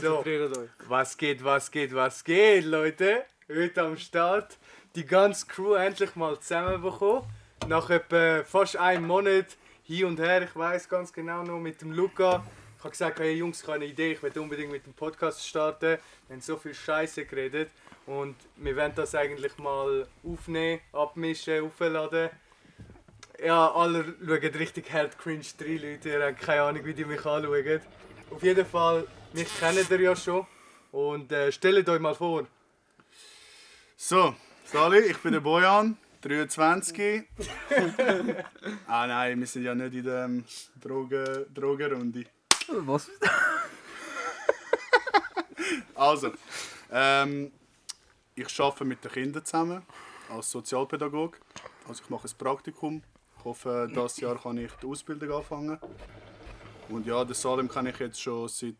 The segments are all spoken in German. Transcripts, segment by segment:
So. Was geht, was geht, was geht, Leute? Heute am Start die ganze Crew endlich mal zusammenbekommen. Nach etwa fast einem Monat hin und her. Ich weiß ganz genau noch mit dem Luca. Ich habe gesagt, hey Jungs, ich habe eine Idee, ich will unbedingt mit dem Podcast starten. Wir haben so viel Scheiße geredet und wir wollen das eigentlich mal aufnehmen, abmischen, aufladen. Ja, alle schauen richtig hart cringe rein, Leute. Ihr habt keine Ahnung, wie die mich anschauen. Auf jeden Fall, mich kennt ihr ja schon. Und äh, stellt euch mal vor. So, Sali, ich bin der Bojan, 23. ah nein, wir sind ja nicht in der ähm, Drogen, Drogenrunde. Was? Also, ähm, ich arbeite mit den Kindern zusammen als Sozialpädagoge. Also ich mache ein Praktikum. Ich hoffe, dieses Jahr kann ich die Ausbildung anfangen. Und ja, den Salem kenne ich jetzt schon seit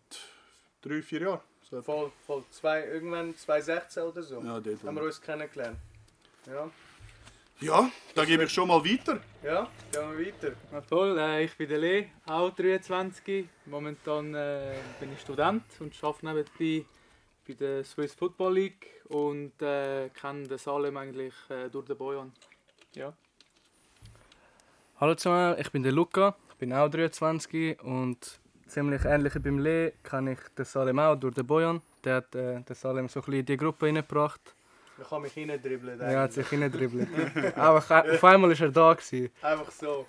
drei, vier Jahren. So, Voll, voll zwei, irgendwann 2016 oder so. ja, dort. Haben wir uns kennengelernt. Ja, ja, da gebe ich schon mal weiter. ja, gehen wir weiter. Ja, voll, äh, ich bin der Lee, auch 23. Momentan äh, bin ich Student und arbeite nebenbei bei der Swiss Football League und äh, kenne den Salem eigentlich äh, durch den Bojan. Ja. Hallo zusammen, ich bin der Luca, ich bin auch 23 und ziemlich ähnlich wie beim Lee kann ich den Salem auch durch den Bojan. Der hat äh, den Salem so ein bisschen in die Gruppe reingebracht. Ich kann mich reindribbeln. Er hat sich. Aber auf einmal war er da. Gewesen. Einfach so.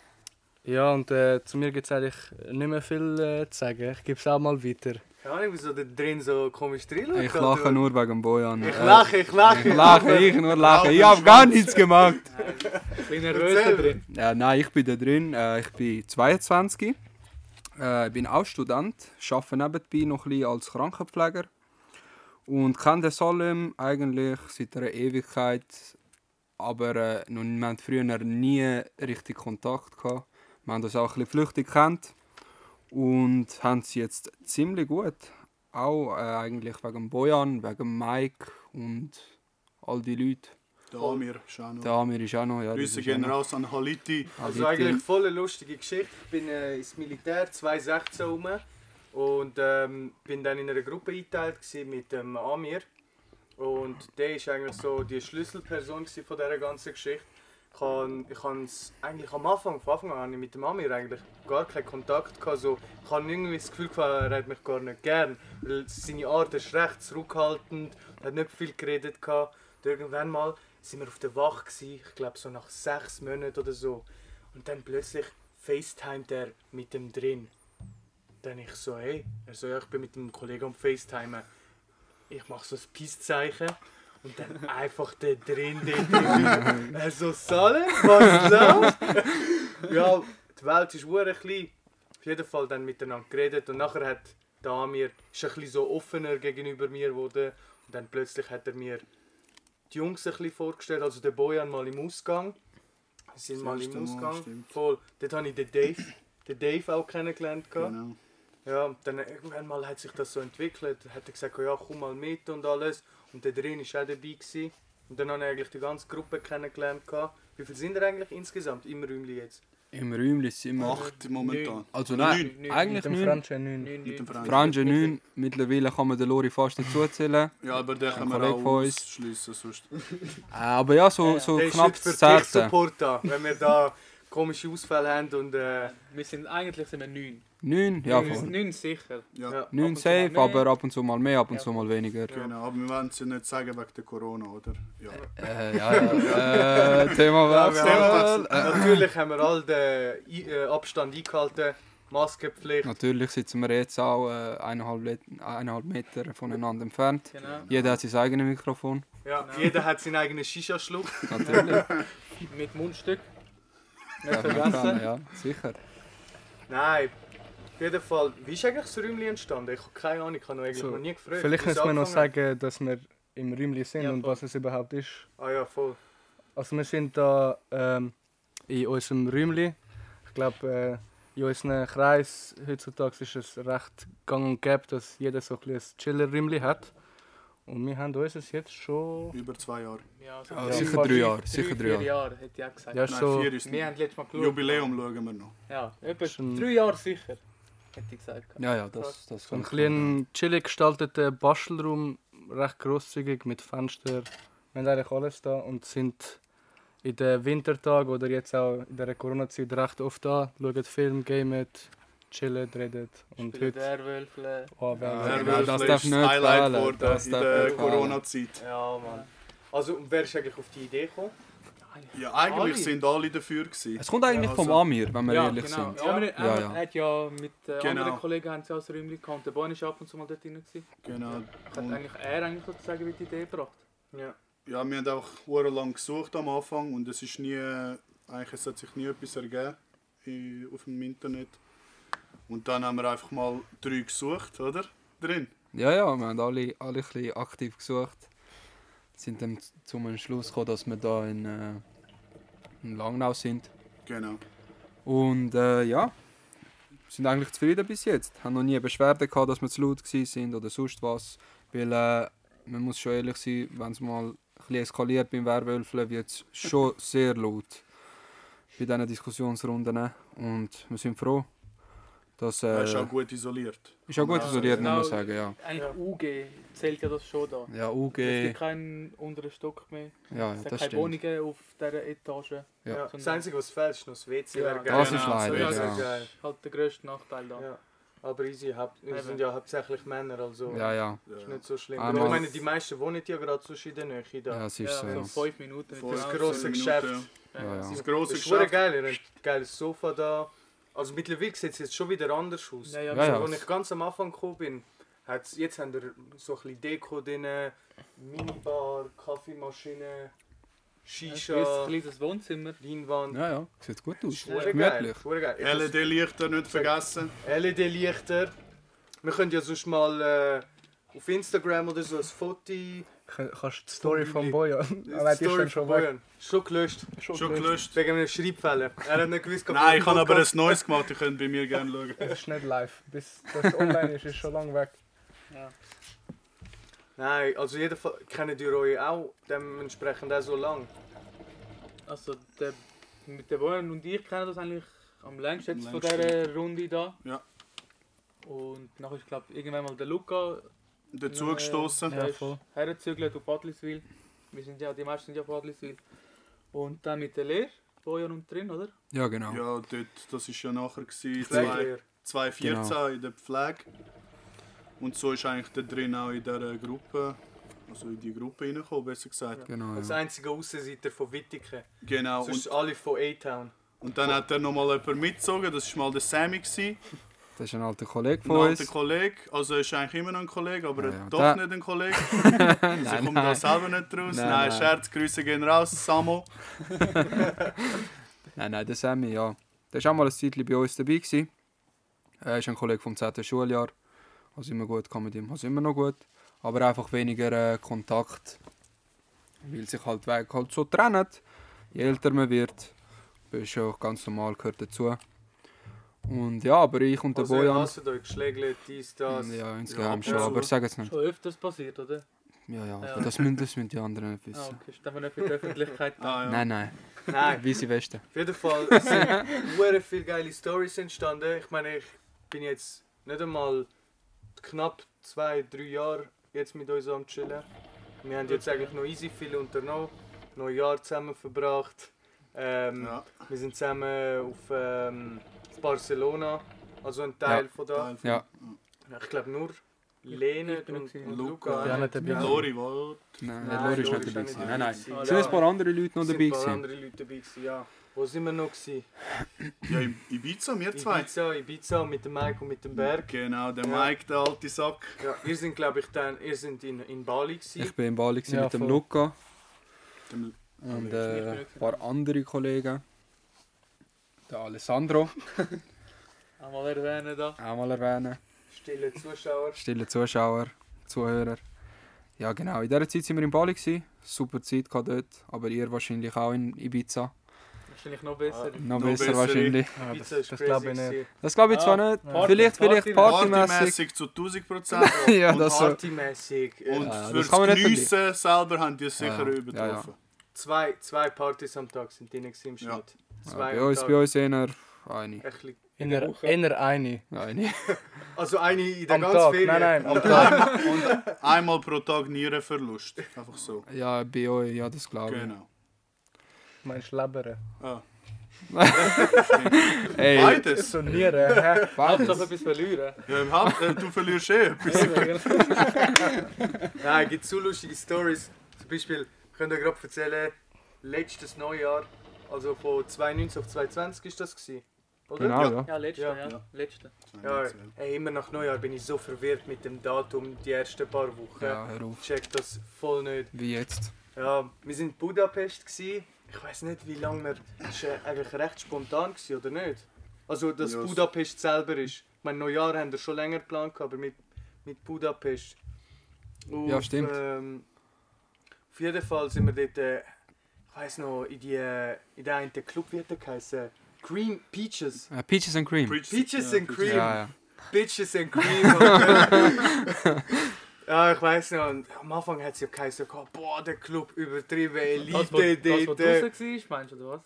Ja, und äh, zu mir gibt es eigentlich nicht mehr viel äh, zu sagen. Ich gebe es auch mal weiter. Keine Ahnung, wieso da drin so komisch drin Ich lache nur wegen Bojan. Ich lache, ich lache. Ich lache, ich nur lache. Ich habe gar nichts gemacht. Ich bin nervös da drin. Ja, nein, ich bin da drin. Äh, ich bin 22. Äh, bin auch Student. Arbeite nebenbei noch ein bisschen als Krankenpfleger. Und kenne den Salem eigentlich seit einer Ewigkeit. Aber äh, noch- wir hatten früher nie richtig Kontakt. Gehabt. Wir haben uns auch ein bisschen flüchtig kennt. Und haben es jetzt ziemlich gut. Auch äh, eigentlich wegen Bojan, wegen Mike und all die Leute. Der Amir ist auch noch. Der Amir ist auch noch. Ja, das Grüße gehen raus an Haliti. Also eigentlich voll eine lustige Geschichte. Ich bin äh, ins Militär 2016 rum und ähm, bin dann in einer Gruppe eingeteilt mit dem Amir. Und der ist eigentlich so die Schlüsselperson von dieser ganzen Geschichte. Ich han, ich eigentlich am Anfang, von Anfang an, mit dem Amir eigentlich gar keinen Kontakt gehabt. So, ich habe irgendwie das Gefühl gehabt, er hat mich gar nicht gern. Weil seine Art ist recht zurückhaltend, er hat nicht viel geredet gehabt. Irgendwann mal sind wir auf der Wache gewesen, ich glaube so nach sechs Monaten oder so. Und dann plötzlich FaceTimet er mit dem drin. Dann ich so, hey, er so, ja, ich bin mit dem Kollegen am FaceTimen. Ich mache so ein Peace-Zeichen und dann einfach der drin, der drin. Er so, Salem, was ist los? ja, die Welt ist hure klein. Auf jeden Fall dann miteinander geredet und nachher hat der Amir, ist ein bisschen so offener gegenüber mir geworden. Und dann plötzlich hat er mir die Jungs ein bisschen vorgestellt, also der Bojan mal im Ausgang. Wir sind mal im Mal, Ausgang. stimmt. Voll. Dort habe ich den Dave, den Dave auch kennengelernt. Genau. Ja, und dann irgendwann mal hat sich das so entwickelt. Dann hat er gesagt, ja komm mal mit und alles. Und der drin war auch dabei. Gewesen. Und dann habe ich eigentlich die ganze Gruppe kennengelernt. gehabt. Wie viele sind ihr eigentlich insgesamt im Räumchen jetzt? Im Räumchen sind wir. Acht momentan. Also Oder nein, neun. eigentlich Mit dem neun. Franche 9. Mit dem Franz. Frange 9. Mittlerweile kann man den Lori fast dazu zählen. Ja, aber den können wir auch ausschliessen. Sonst. Äh, Aber ja, so, so Der ist knapp heute für das dich Zehnte. Support da, wenn wir da komische Ausfälle haben und äh, Wir sind eigentlich sind wir neun. Neun, ja wir sind voll. neun sicher. Ja, Ja. Neun safe, aber ab und zu mal mehr, ab und Ja, zu mal weniger. genau. Aber wir wollen es ja nicht sagen wegen der Corona, oder? Ja. Äh, ja, ja. Äh, Thema haben, Wechsel. Äh, natürlich haben wir all den I- äh, Abstand eingehalten, Maskenpflicht. natürlich sitzen wir jetzt auch äh, eineinhalb, eineinhalb Meter voneinander entfernt. Genau. Jeder hat sein eigenes Mikrofon. Ja, Genau. Jeder hat seinen eigenen Shisha-Schluck. Natürlich. Mit Mundstück. Nicht vergessen. ja, sicher. Nein, auf jeden Fall. Wie ist eigentlich das Räumchen entstanden? Ich habe keine Ahnung, ich habe noch eigentlich So, noch nie gefragt. Vielleicht müssen wir noch sagen, dass wir im Räumchen sind Ja, und voll. was es überhaupt ist. Ah ja, voll. Also wir sind da ähm, in unserem Räumchen. Ich glaube, äh, in unserem Kreis heutzutage ist es recht gang und gäbe, dass jeder so ein, bisschen ein Chiller-Räumchen hat. Und wir haben uns jetzt schon... Über zwei Jahre. Ja, so Ja, drei- sicher drei Jahre. Sicher drei vier Jahre. Jahre, hätte ich auch gesagt. Ja, Nein, so vier ist Wir haben letztes Mal geschaut. Jubiläum schauen wir noch. Ja, etwa Schon- drei Jahre sicher, hätte ich gesagt. Ja, ja, das, das so ein kleinen chillig gestalteter Bastelraum, recht grosszügig mit Fenstern. Wir haben eigentlich alles da und sind in den Wintertagen oder jetzt auch in der Corona-Zeit recht oft da, schauen Film, gamen, chillen, reden. Und heute... Werwölfe. Oh, wer- Ja, Würfel das ist darf nicht Highlight geworden in der. Corona-Zeit. Ja, Mann. Also, und wer ist eigentlich auf die Idee gekommen? Ja, eigentlich Alle. sind alle dafür gewesen. Es kommt eigentlich Ja, vom also- Amir, wenn wir ja, ehrlich genau. sind. Ja, wir, Ja, ja, ja. hat ja mit äh, Genau. anderen Kollegen haben sie auch das Räumchen gehabt. und Der Bonn ist ab und zu mal dort drin. gewesen. Genau. Hat Und, eigentlich er eigentlich sozusagen die Idee gebracht. Ja. ja, wir haben auch lang gesucht am Anfang und es ist nie, eigentlich es hat sich nie etwas ergeben auf dem Internet. Und dann haben wir einfach mal drei gesucht, oder? Drin. Ja, ja, wir haben alle, alle ein bisschen aktiv gesucht. Sind dann zum Entschluss gekommen, dass wir da in, äh, in Langnau sind. Genau. Und äh, ja, sind eigentlich zufrieden bis jetzt. Haben noch nie Beschwerden gehabt, dass wir zu laut sind oder sonst was. Weil äh, man muss schon ehrlich sein, wenn es mal ein bisschen eskaliert beim Werwölfeln, wird es schon sehr laut bei diesen Diskussionsrunden. Und wir sind froh, dass Er äh, ist auch gut isoliert. ist auch gut Ja, isoliert, muss genau. man sagen. Ja, Eigentlich. UG zählt ja das schon da. ja Es UG, gibt keinen unteren Stock mehr. ja, es hat das keine stimmt. Wohnungen auf dieser Etage. Ja. Ja. Das Einzige, was fehlt, ist noch das WC. Ja. Das Genau, ist leider, so Ja, ist das ist geil. Halt der grösste Nachteil da. Ja. Aber easy, wir Eben. sind ja hauptsächlich Männer, also Ja, ja, ist nicht so schlimm. Einmal- Aber ich meine, die meisten wohnen ja gerade so in der Nähe da. ja, es ist so. so Ja. fünf Minuten. Das genau. grosse Geschäft. ja. Ja. Das Das grosse ist schon Geschäft. geil, ihr habt ein geiles Sofa da. Also mittlerweile sieht es jetzt schon wieder anders aus. Ja, ja, Ja, also, ja. Als ich ganz am Anfang gekommen bin, hat's, jetzt haben wir so ein bisschen Deko drin, Minibar, Kaffeemaschine, Ein Shisha, kleines Wohnzimmer. Leinwand. ja, ja, sieht gut aus. Geil, Gemütlich. LED-Lichter nicht vergessen. LED-Lichter. Wir können ja sonst mal äh, auf Instagram oder so ein Foto. Kann- Kannst du die Story von Bojan? Die ist Story von weg. Bojan. Schon gelöscht. Schon gelöscht. Wegen einem Schreibfehler. Er hat nicht gewusst, ob Nein, er ich habe aber ein neues gemacht, ihr könnt bei mir gerne schauen. Es ist nicht live. Bis das online ist, ist schon lange weg. Ja. Nein, also jedenfalls kennen die euch auch dementsprechend auch so lang. Also der, mit der Bojan und ich kennen das eigentlich am längsten jetzt Am von längsten. dieser Runde da. Ja. Und nachher ist glaube irgendwann mal der Luca Dazu gestoßen. Ja, Ja, hergezügelt auf Adliswil. Wir sind ja, die meisten sind ja von Adliswil. Und dann mit der Lehre, Bojan und drin, oder? Ja, genau. Ja, dort, das war ja nachher. Gewesen, zwei- Pflegelehrer. 2014 in der Pflege. Und so ist eigentlich der drin auch in dieser Gruppe, also in die Gruppe reingekommen, besser gesagt. Genau, Als ja. einziger Aussenseiter von Wittigen. Genau. Sonst Und, alle von A-Town. und dann hat er nochmal jemanden mitgezogen, das war mal der Sammy. Gewesen, Das ist ein alter Kollege ein von alter uns. Kollege. Also er ist eigentlich immer noch ein Kollege, aber Ja, ja. doch Der- nicht ein Kollege. Sie kommt da selber nicht raus. Nein, Nein, nein. Scherz, Grüße gehen raus, Samo. Nein, nein, der Sammy, ja. Der war auch mal ein Zeitchen bei uns dabei. Gewesen. Er ist ein Kollege vom 10. Schuljahr. Also immer gut, kann mit ihm, also immer noch gut. Aber einfach weniger äh, Kontakt. Weil sich halt Weg halt so trennen. Je älter man wird, das ist ja ganz normal, gehört dazu. Und ja, aber ich und der Also ihr Bojan... hasst euch, geschlägelt, dies, das. Ja, insgeheim Ja, schon, aber sag es nicht. Schon öfters passiert, oder? Ja, ja, Ja. aber das müssen, das müssen die anderen nicht Ah, wissen. okay. Ist einfach nicht für die Öffentlichkeit. Ah, ja. Nein, nein, Nein, weiße Weste. auf jeden Fall es sind viele geile Stories entstanden. Ich meine, ich bin jetzt nicht einmal knapp zwei, drei Jahre jetzt mit uns am chillen. Wir haben jetzt eigentlich noch easy viel unternommen, noch ein Jahr zusammen verbracht. Ähm, Ja, Wir sind zusammen auf, ähm, auf Barcelona, also ein Teil von da. Teil von- Ja. Ich glaube nur Lene und, und Luca. Ja, nicht dabei. Ja. Lori, war Nein, Nein, Lori ist nicht dabei. gewesen. Nein, dabei nein. Ah, sind ja. ein paar andere Leute noch Es sind dabei. ein paar andere Leute dabei ja. Wo sind wir noch gewesen? Ja, in Ibiza, wir zwei. Ibiza, Ibiza mit dem Mike und mit dem Berg. Genau, der Ja. Mike, der alte Sack. Ja, ihr sind glaube ich dann, ihr sind in, in Bali gewesen. Ich bin in Bali gewesen Ja, mit dem voll. Luca Dem- und äh, ein paar andere Kollegen. Der Alessandro, Einmal erwähnen da. auch mal erwähnen. Stille Zuschauer. Stille Zuschauer, Zuhörer. Ja genau, in dieser Zeit sind wir in Bali. Gewesen. Super Zeit gehabt dort, aber ihr wahrscheinlich auch in Ibiza. Wahrscheinlich noch besser. Noch Noch besser bessere. wahrscheinlich. Ja, Pizza das, ist das crazy glaube ich nicht. Das glaube ich zwar Ah, nicht. Party- vielleicht, vielleicht Partymäßig. partymäßig. Partymäßig zu 1000 Prozent. ja, Und das so. Partymäßig. äh, Und Ja, das fürs kann man nicht Geniessen selber haben die es sicher Ja, ja, übertroffen. Zwei, zwei Partys am Tag sind drin gewesen im Ja. Schnitt. Ja, Zwei bei uns, bei uns eher eine. Inner, inner eine. Eine. Also eine in der Am ganzen Tag. Ferien. Nein, nein, am Tag. Und einmal pro Tag Nierenverlust. Einfach so. Ja, bei euch, ja, das glaube ich. Genau. Meinst du Lebere? Ah. Ey, Beides. So Nieren, hä? Hauptsache etwas verlieren. Ja, im Haupt, äh, du verlierst eh etwas. Nein, es gibt so lustige Stories. Zum Beispiel, ich könnte gerade erzählen, letztes Neujahr, also von 2019 auf 2020 ist das gewesen, oder? Genau, Ja. ja. Ja, letzte, Ja. ja. Letzte. Ja, ey, immer nach Neujahr bin ich so verwirrt mit dem Datum, die ersten paar Wochen. Ja, hör auf. Ich check das voll nicht. Wie jetzt. Ja, wir sind in Budapest gsi. Ich weiß nicht, wie lange wir. Das war eigentlich recht spontan gsi, oder nicht? Also, dass Ja, es- Budapest selber ist. Ich meine, Neujahr haben wir schon länger geplant, aber mit, mit Budapest. Und, Ja, stimmt. Ähm, auf jeden Fall sind wir dort, äh, weiß noch, in die in der einen Club wird der geheißen. Cream Peaches. Äh, Peaches and Cream. Peaches ja, and Cream. Ja, ja. Bitches and Cream. Ja, ich weiß noch. Und am Anfang hat es ja geheißen, boah, der Club übertrieben, Das, wo, Elite das, wo dort. draußen war, meinst du, oder was?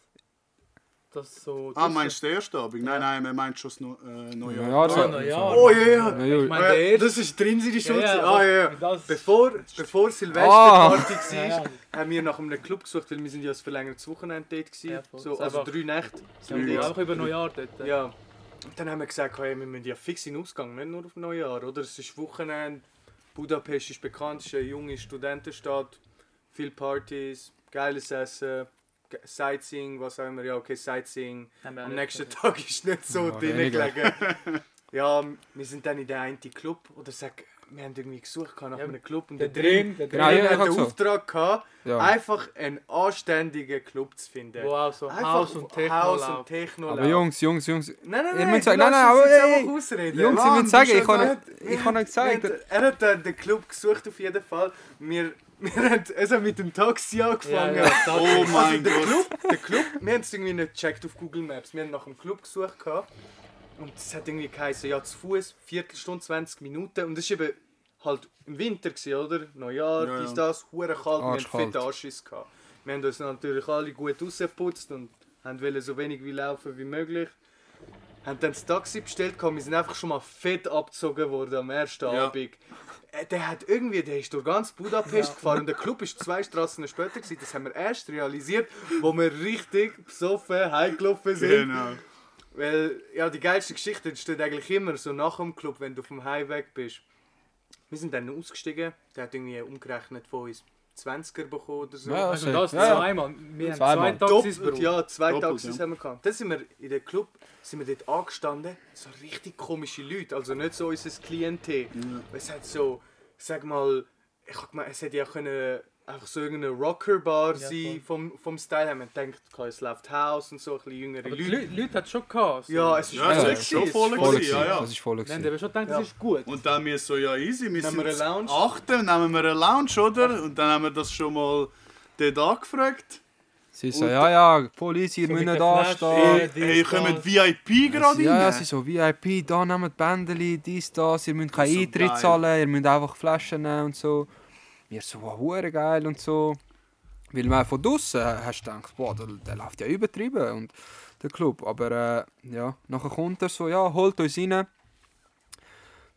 Das so. Ah, meinst du den ersten Abend? Nein, nein, er meint schon das Neu- äh, Neujahr. Ja, Oh, so- Neujahr. Oh ja, ja. Ja, ja. Ich meine, der das ist drin in die Schule. Ja, ja, ah, ja, ja. Das, Bevor, bevor Ah. Silvesterparty war, Ja, ja. haben wir nach einem Club gesucht, weil wir sind ja ein verlängertes Wochenende dort gewesen. Ja, voll. so, Das also drei Nächte. wir auch über Neujahr dort. Ja. Und dann haben wir gesagt, hey, wir müssen ja fix in den Ausgang, nicht nur auf Neujahr, oder? Es ist Wochenende, Budapest ist bekannt, es ist eine junge Studentenstadt, viele Partys, geiles Essen, Sightseeing, was auch immer. Ja, okay, Sightseeing. Am nächsten. Tag ist nicht so Ja, drin gelegen. Ja, wir sind dann in der einen Club, oder sag, wir haben irgendwie gesucht nach Ja, einem Club und Der der drin, Drin, der Drin, ja, hat ich den so. Auftrag gehabt, Ja. einfach einen anständigen Club zu finden. wo auch so Einfach Haus und Techno Haus und. Techno Aber. Jungs, Jungs, Jungs. Nein, nein, Ihr nein, müsst sagen- nein, nein, aber ey, ausreden. Jungs, ich Mann, will du sagen, ich kann ich euch haben- Er hat den Club gesucht auf jeden Fall. Wir, wir haben also mit dem Taxi angefangen. Ja, ja, Oh mein der Gott. Club, der Club, wir haben es irgendwie nicht gecheckt auf Google Maps. Wir haben nach dem Club gesucht gehabt. und es hat irgendwie geheißen, ja zu Fuß Viertelstunde, 20 Minuten und es war eben halt im Winter gewesen, oder? Neujahr, Ja, ja. dies, das, hure kalt, wir hatten fette Anschiss gehabt. Wir haben uns natürlich alle gut rausgeputzt und wollen so wenig wie laufen wie möglich. Haben dann das Taxi bestellt, wir sind einfach schon mal fett abgezogen worden am ersten Ja. Abend. Äh, Der hat irgendwie, der ist durch ganz Budapest gefahren und der Club ist zwei Straßen später gewesen. Das haben wir erst realisiert, wo wir richtig besoffen heimgelaufen sind. Genau. Weil, ja, die geilste Geschichte entsteht eigentlich immer so nach dem Club, wenn du vom Heimweg bist. Wir sind dann ausgestiegen, der hat irgendwie umgerechnet von uns 20er bekommen oder so. Ja, Also das Ja, ja. zweimal. Wir haben Zweimal. zwei Taxis Doppelt, ja, zwei Doppelt, Taxis ja. haben wir gehabt. Dann sind wir in den Club, sind wir dort angestanden, so richtig komische Leute, also nicht so unser Klientel. Es hat so, sag mal, ich hab gemeint, es hätte ja können einfach so irgendeine Rockerbar Ja, sein vom, vom Style. Haben wir gedacht, okay, es läuft House und so, ein bisschen jüngere Aber die Leute. Hat es schon gehabt. so. Ja, es ist Ja, es voll ist schon voll es ist Voll gewesen, ja, ja. Das ist voll Wir haben schon gedacht, das Ja. ist gut. Und dann wir so, ja easy, wir Nehmen sind wir Lounge? achten, nehmen wir eine Lounge, oder? Und dann haben wir das schon mal dort angefragt. Sie so, ja, ja, Polizei, ihr So müsst nicht anstehen. Flasche. Hey, kommen das. VIP gerade Ja, ja, rein? sie so, VIP, da nehmt Bändeli, dies, das, ihr müsst keinen So Eintritt geil. zahlen, ihr müsst einfach Flaschen nehmen und so. Wir so, wow, hure geil und so. Weil man von draußen hast du gedacht, boah, der, der läuft ja übertrieben und der Club. Aber äh, ja, nachher kommt er so, ja, holt uns rein.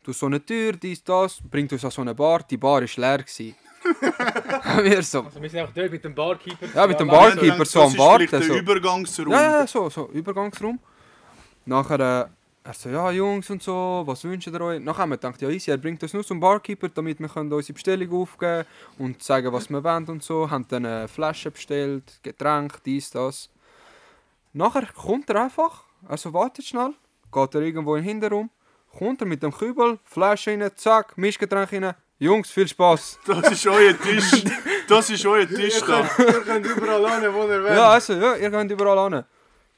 Du so eine Tür, dies, das, bringt uns an so eine Bar. Die Bar war leer. gewesen. wir so, Also wir sind einfach dort mit dem Barkeeper. Ja, mit dem. Barkeeper. Gedacht, so am das ist Warten, so. der Übergangsraum. Ja, ja, so, so, Übergangsraum. Nachher, äh, er so, ja, Jungs und so, was wünscht ihr euch? Nachher haben wir gedacht, ja, easy, er bringt uns nur zum Barkeeper, damit wir können unsere Bestellung aufgeben und sagen, was wir wollen und so. Haben dann eine Flasche bestellt, Getränk, dies, das. Nachher kommt er einfach, also wartet schnell, geht er irgendwo in den Hinterraum, kommt er mit dem Kübel, Flasche rein, zack, Mischgetränk rein. Jungs, viel Spaß. Das ist euer Tisch. Das ist euer Tisch Ihr da. könnt, ihr könnt überall hin, wo ihr wollt. Ja, also, ja, ihr könnt überall hin.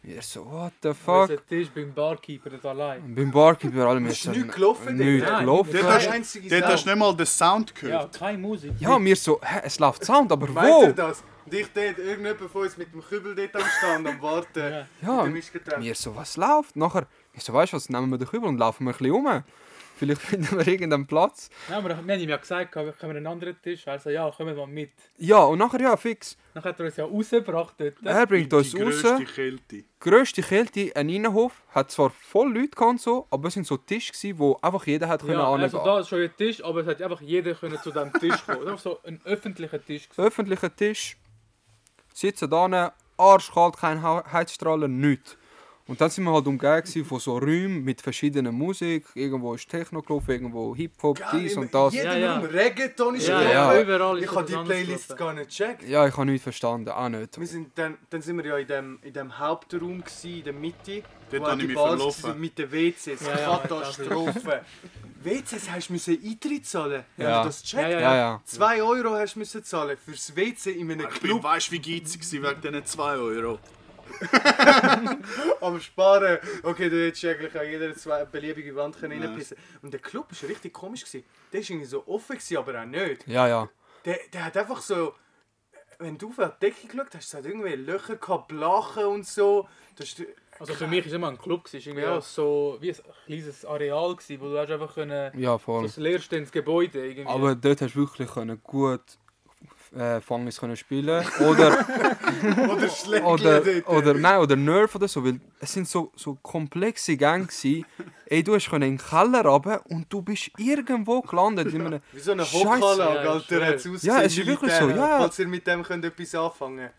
Wir so, what the fuck? Unser Tisch beim Barkeeper dort allein. Beim Barkeeper alle Ist nichts gelaufen? Nichts gelaufen. Dort hast, dort hast du nicht mal den Sound Ja, gehört. keine Musik. Ja, wir so, hä, es läuft Sound, aber wo? das? Und ich dort, irgendjemand von uns mit dem Kübel dort am Stand, am Warten. Ja. Ja, mir so, was läuft? Nachher, ich so, weißt du was, nehmen wir den Kübel und laufen wir ein bisschen um. Vielleicht finden wir irgendeinen Platz. Ja, aber wir haben ihm ja gesagt, können wir einen anderen Tisch? Also ja, kommen wir mal mit. Ja, und nachher, ja, fix. Dann hat er uns ja rausgebracht dort. Er bringt uns die raus. grösste Kälte. Grösste Kälte, ein Innenhof. Hat zwar voll Leute gehabt, so, aber es sind so Tische, gewesen, wo einfach jeder hat können Ja, angehen also da ist schon ein Tisch, aber es hat einfach jeder können zu diesem Tisch kommen. Das war so ein öffentlicher Tisch. gewesen. Öffentlicher Tisch. Sitzen da, arschkalt, kein Heizstrahler, nichts. Und dann sind wir halt umgeben gewesen von so Räumen mit verschiedener Musik. Irgendwo ist Techno gelaufen, irgendwo Hip-Hop, dies und das. Jeden Ja, ja. Raum Reggaeton ist Ja, ja, überall Ich habe die Playlist gar nicht gecheckt. Ja, ich habe nichts verstanden, auch nicht. Wir sind dann, dann sind wir ja in dem, in dem Hauptraum, gewesen, in der Mitte. Dort wo habe ich die mich verlaufen. Mit den WCs. Ja, ja, Katastrophe. WCs hast du müssen Eintritt zahlen. Ja. Haben wir das gecheckt? Ja, ja, Ja, ja. 2 Euro hast du zahlen fürs WC in einem Ich bin, Club. weißt du, wie geizig wegen diesen 2 Euro? Am Sparen. Okay, du hättest eigentlich an jeder zwei beliebige Wand können Ja. reinpissen Und der Club war richtig komisch. Gewesen. Der war irgendwie so offen, gewesen, aber auch nicht. Ja, ja. Der, der hat einfach so. Wenn du auf die Decke geschaut hast, es hat irgendwie Löcher gehabt, Blachen und so. Das ist, Also für mich war es immer ein Club. Es war irgendwie Ja. auch so wie ein kleines Areal, gewesen, wo du hast einfach können, Ja, so voll. das leerstehendes Gebäude irgendwie. Aber dort hast du wirklich können gut äh, Fangis können spielen oder oder Schläge oder dort. oder nein oder Nerf oder so, weil es sind so so komplexe Gänge gsi. Ey, du hast können in den Keller runter und du bist irgendwo gelandet in einem Wie so eine Ja, Alter, schwer. hat es ausgesehen. Ja, es ist wirklich so, ja. Falls ihr mit dem könnt etwas anfangen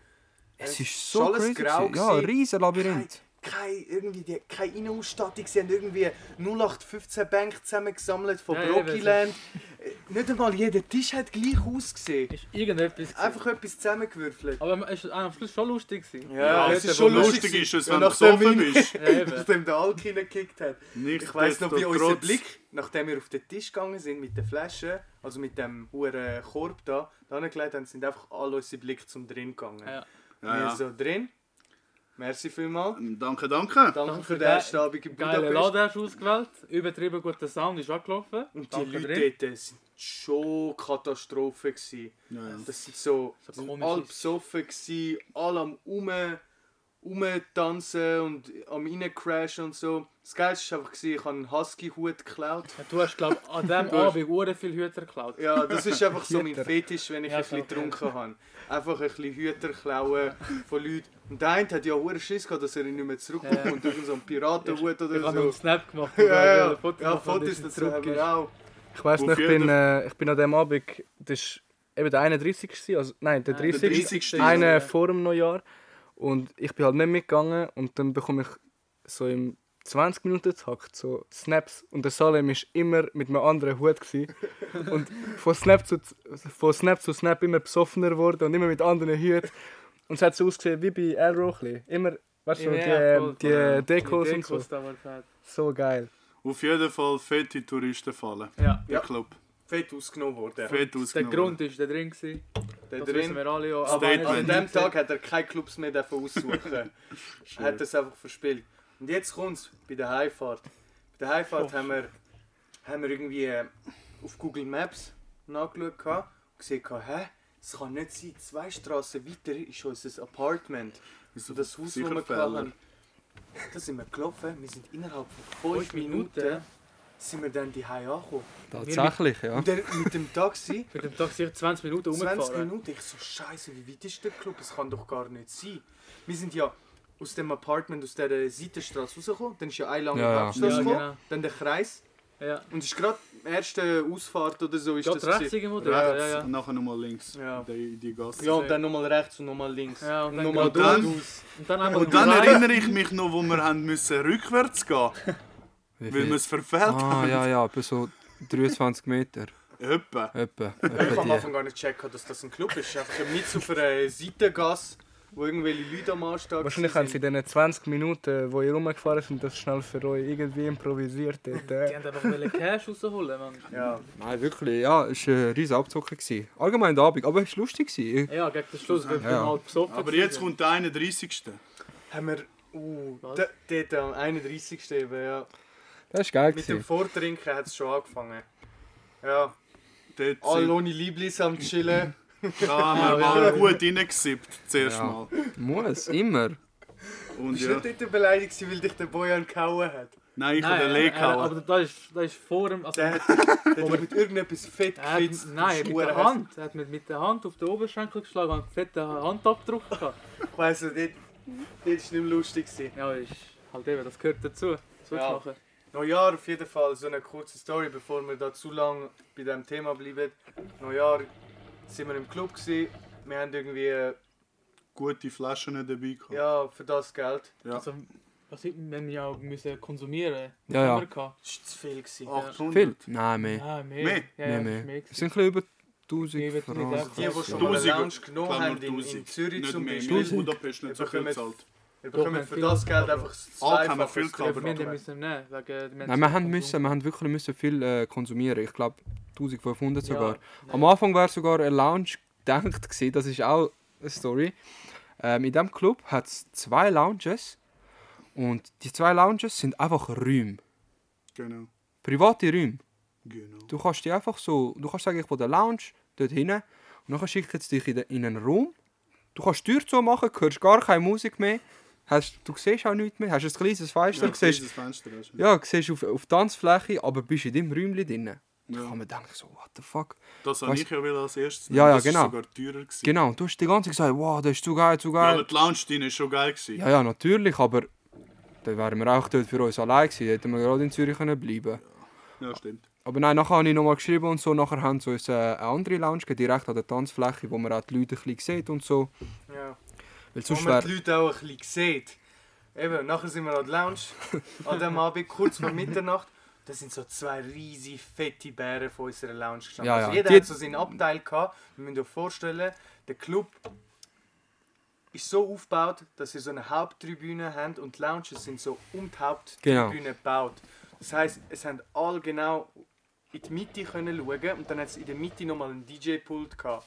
Es Es ist ist so alles crazy. grau gewesen. Ja, ein gewesen. riesen Labyrinth. Keine, irgendwie die, keine Innenausstattung. Sie haben irgendwie 0815 Bänke zusammengesammelt von Ja, ja, Brockyland. Äh, Nicht einmal jeder Tisch hat gleich ausgesehen. ist irgendetwas. gewesen. Einfach etwas zusammengewürfelt. Aber es war am Schluss schon lustig. gewesen. Ja, es dort, ist schon lustig. lustig ist es, Ja, wenn du nachdem besoffen bist. Ja. Nachdem der Alk reingekickt hat. Nicht Ich weiss noch, wie unser trotz- Blick, nachdem wir auf den Tisch gegangen sind mit den Flaschen, also mit dem hohen Korb da, da haben, sind einfach alle unsere Blicke zum drin gegangen. Ja. Wir Ja, ja. so drin. Merci vielmals. Danke, danke. Danke Danke für den ersten Abend in Geile Budapest. Laden hast du ausgewählt. Übertrieben guter Sound ist angelaufen. Und die Danke Leute drin. dort sind schon Katastrophe. Gewesen. Ja, ja. Das sind so, So sind alle besoffen, gewesen, alle am um, rumtanzen und am reincrashen und so. Das Geilste war einfach, ich habe einen Husky-Hut geklaut. Ja, Du hast, glaube ich, an diesem Abend sehr viel Hüter geklaut. Ja, das ist einfach so mein. Fetisch, wenn ich Ja, ein bisschen so. getrunken habe. Einfach ein bisschen Hüter klauen von Leuten. Und der eine hat ja hohen Schiss gehabt, dass er ihn nicht mehr zurückkommt Ja. und irgend so einen Piratenhut Ich oder habe noch einen so. Snap gemacht. Ja, ja, ein Foto ja, Fotos dazu zurück haben ist. wir auch. Ich weiss Auf noch, ich bin, äh, ich bin an dem Abend, das war eben der 31. gewesen, Also, nein, der Ah, der 30. 30. Einer Ja. vor dem Neujahr. Und ich bin halt nicht mitgegangen und dann bekomme ich so im 20 Minuten Takt so Snaps und der Salem ist immer mit einem anderen Hut gewesen. und von Snap zu von Snap zu Snap immer besoffener geworden und immer mit anderen Hüten und es hat so ausgesehen wie bei ein bisschen. immer weißt du, Ja, die, voll, die, voll. Dekos Die und so Dekos waren fett. so geil Auf jeden Fall fette Touristenfalle. Ja. Der Club. Fett ausgenommen worden. Fett Der ausgenommen. Grund ist da drin. Gewesen. Der Das drin. wissen wir alle. Ja. Aber Statement. an dem Tag hat er keine Clubs mehr aussuchen. er hat das einfach verspielt. Und jetzt kommt es bei der Heimfahrt. Bei der Heimfahrt haben, wir, haben wir irgendwie äh, auf Google Maps nachgeschaut gehabt und gesehen, gehabt, hä? Es kann nicht sein, zwei Straßen weiter ist unser Apartment. Wieso? Das Haus, Sicher wo wir Fehler. hatten. Da sind wir gelaufen, wir sind innerhalb von 5 Fünf Minuten, Minuten. Sind wir dann die angekommen. Tatsächlich, ja. Und dann mit dem Taxi Für den Tag sicher 20 Minuten 20 rumgefahren. Minuten. Ich so, Scheiße, wie weit ist der Club? Das kann doch gar nicht sein. Wir sind ja aus dem Apartment, aus dieser Seitenstraße rausgekommen. Dann ist ja eine lange Ja, ja. Hauptstraße Ja, gekommen. genau. Dann der Kreis. Ja. Und es ist gerade die erste Ausfahrt oder so. Ist Geht das rechts irgendwo. Ja, Rechts ja. und nachher nochmal links. Ja. Die, die Gasse. Ja, und dann nochmal rechts und nochmal links. Ja, und dann nochmal geradeaus. durch. Und dann Und dann rechts. erinnere ich mich noch, wo wir haben müssen rückwärts gehen Wie weil viel? wir es verfehlt Ah, haben. ja, ja, etwa so 23 Meter. Etwa. Etwa. Ich habe etwa am die. Anfang gar nicht gecheckt, dass das ein Club ist. Es ist einfach mit auf einer Seitengasse, wo irgendwelche Leute am Anstehen wahrscheinlich haben sie in diesen 20 Minuten wo ihr rumgefahren sind das schnell für euch irgendwie improvisiert dort, Die äh. haben einfach wollen Cash rausholen, Mann. Ja. Nein, wirklich, ja, es war ein riesen Abzocken. gewesen. Allgemein der Abend, aber es war lustig. gewesen. Ja, gegen den Schluss, wenn wir Ja. mal besoffen Aber jetzt kommt der 31. Haben wir... Uh, Was? dort am 31. eben, ja. Das war geil. Mit dem gewesen. Vortrinken hat es schon angefangen. Ja, Dort alle ohne Lieblis am Chillen. Da haben wir mal gut reingesippt, zuerst Ja. mal. Muss, immer. Und Bist ja. nicht dort beleidigt, weil dich der Bojan gehauen hat? Nein, ich habe den Lee äh, aber gehauen. das ist, das ist vor dem... Also, Der hat, der hat mit irgendetwas fett hat, gefitzt. nein, Das ist mit der Hand. Er hat mit, mit der Hand auf den Oberschenkel geschlagen und einen fetten Handabdruck gehabt. Ich weiss nicht, dort war nicht mehr lustig. Ja, ist halt eben, das gehört dazu. So Ja. machen. Neujahr auf jeden Fall, so eine kurze Story, bevor wir da zu lang bei diesem Thema bleiben. Neujahr sind wir im Club gewesen. Wir haben irgendwie, äh, Gute Flaschen dabei gehabt. ja, für das Geld. Ja. Also, was wir haben ja auch müssen konsumieren. Ja, ja. Das war zu viel. Gewesen. 800. Viel? Nein, mehr. Ja, mehr. Mehr? Ja, ja, mehr. mehr. Es sind ein bisschen über 1000 Nee, wird nicht Franken. Die, die schon mal eine 1000, Lounge genommen haben in, in 1000. Zürich Nicht zum mehr. Beispiel, In Budapest nicht so viel gezahlt. Wir bekommen für das Geld viel einfach das Alk haben wir Zweifache viel gehabt, wir haben den müssen nehmen, wegen... Nein, wir haben, müssen, wir haben wirklich müssen viel äh, konsumieren. Ich glaube 1500 sogar. Ja, Am. Anfang war sogar eine Lounge gedacht, gewesen, das ist auch eine Story. Ähm, in diesem Club hat es zwei Lounges und die zwei Lounges sind einfach Räume. Genau. Private Räume. Genau. Du kannst die einfach so, du kannst sagen, ich will der Lounge dort hin und dann schickt es dich in, den- in einen Raum. Du kannst die Tür zu machen, hörst gar keine Musik mehr. Hast, du siehst auch nichts mehr, hast ein kleines Fenster, Ja, siehst, Fenster hast du. ja, siehst auf, auf die Tanzfläche, aber bist in deinem Räumchen drin. Da Ja. kann man denken, so, what the fuck. Das habe ich ja will als erstes. Ja, ja, das genau. Ist sogar teurer gewesen. Genau, und du hast die ganze Zeit gesagt, wow, das ist zu geil, zu Ja, aber geil. die Lounge drin ist schon geil gewesen. Ja, ja, natürlich, aber dann wären wir auch dort für uns allein gewesen, hätten wir gerade in Zürich können bleiben Ja, stimmt. Aber nein, nachher habe ich nochmal geschrieben und so, nachher haben sie uns äh, eine andere Lounge gegeben, direkt an der Tanzfläche, wo man auch die Leute ein bisschen sieht und so. Ja. Weil Wo sonst man wäre... die Leute auch ein bisschen sieht. Eben, nachher sind wir an der Lounge, an dem Abend, kurz vor Mitternacht. Da sind so zwei riesige, fette Bären von unserer Lounge gestanden. Ja, Also ja. jeder Die- hat so seinen Abteil gehabt. Wir müssen euch vorstellen, der Club ist so aufgebaut, dass ihr so eine Haupttribüne habt und die Lounges sind so um die Haupttribüne Genau. gebaut. Das heisst, es haben alle genau in die Mitte können schauen und dann hat es in der Mitte nochmal einen DJ-Pult gehabt.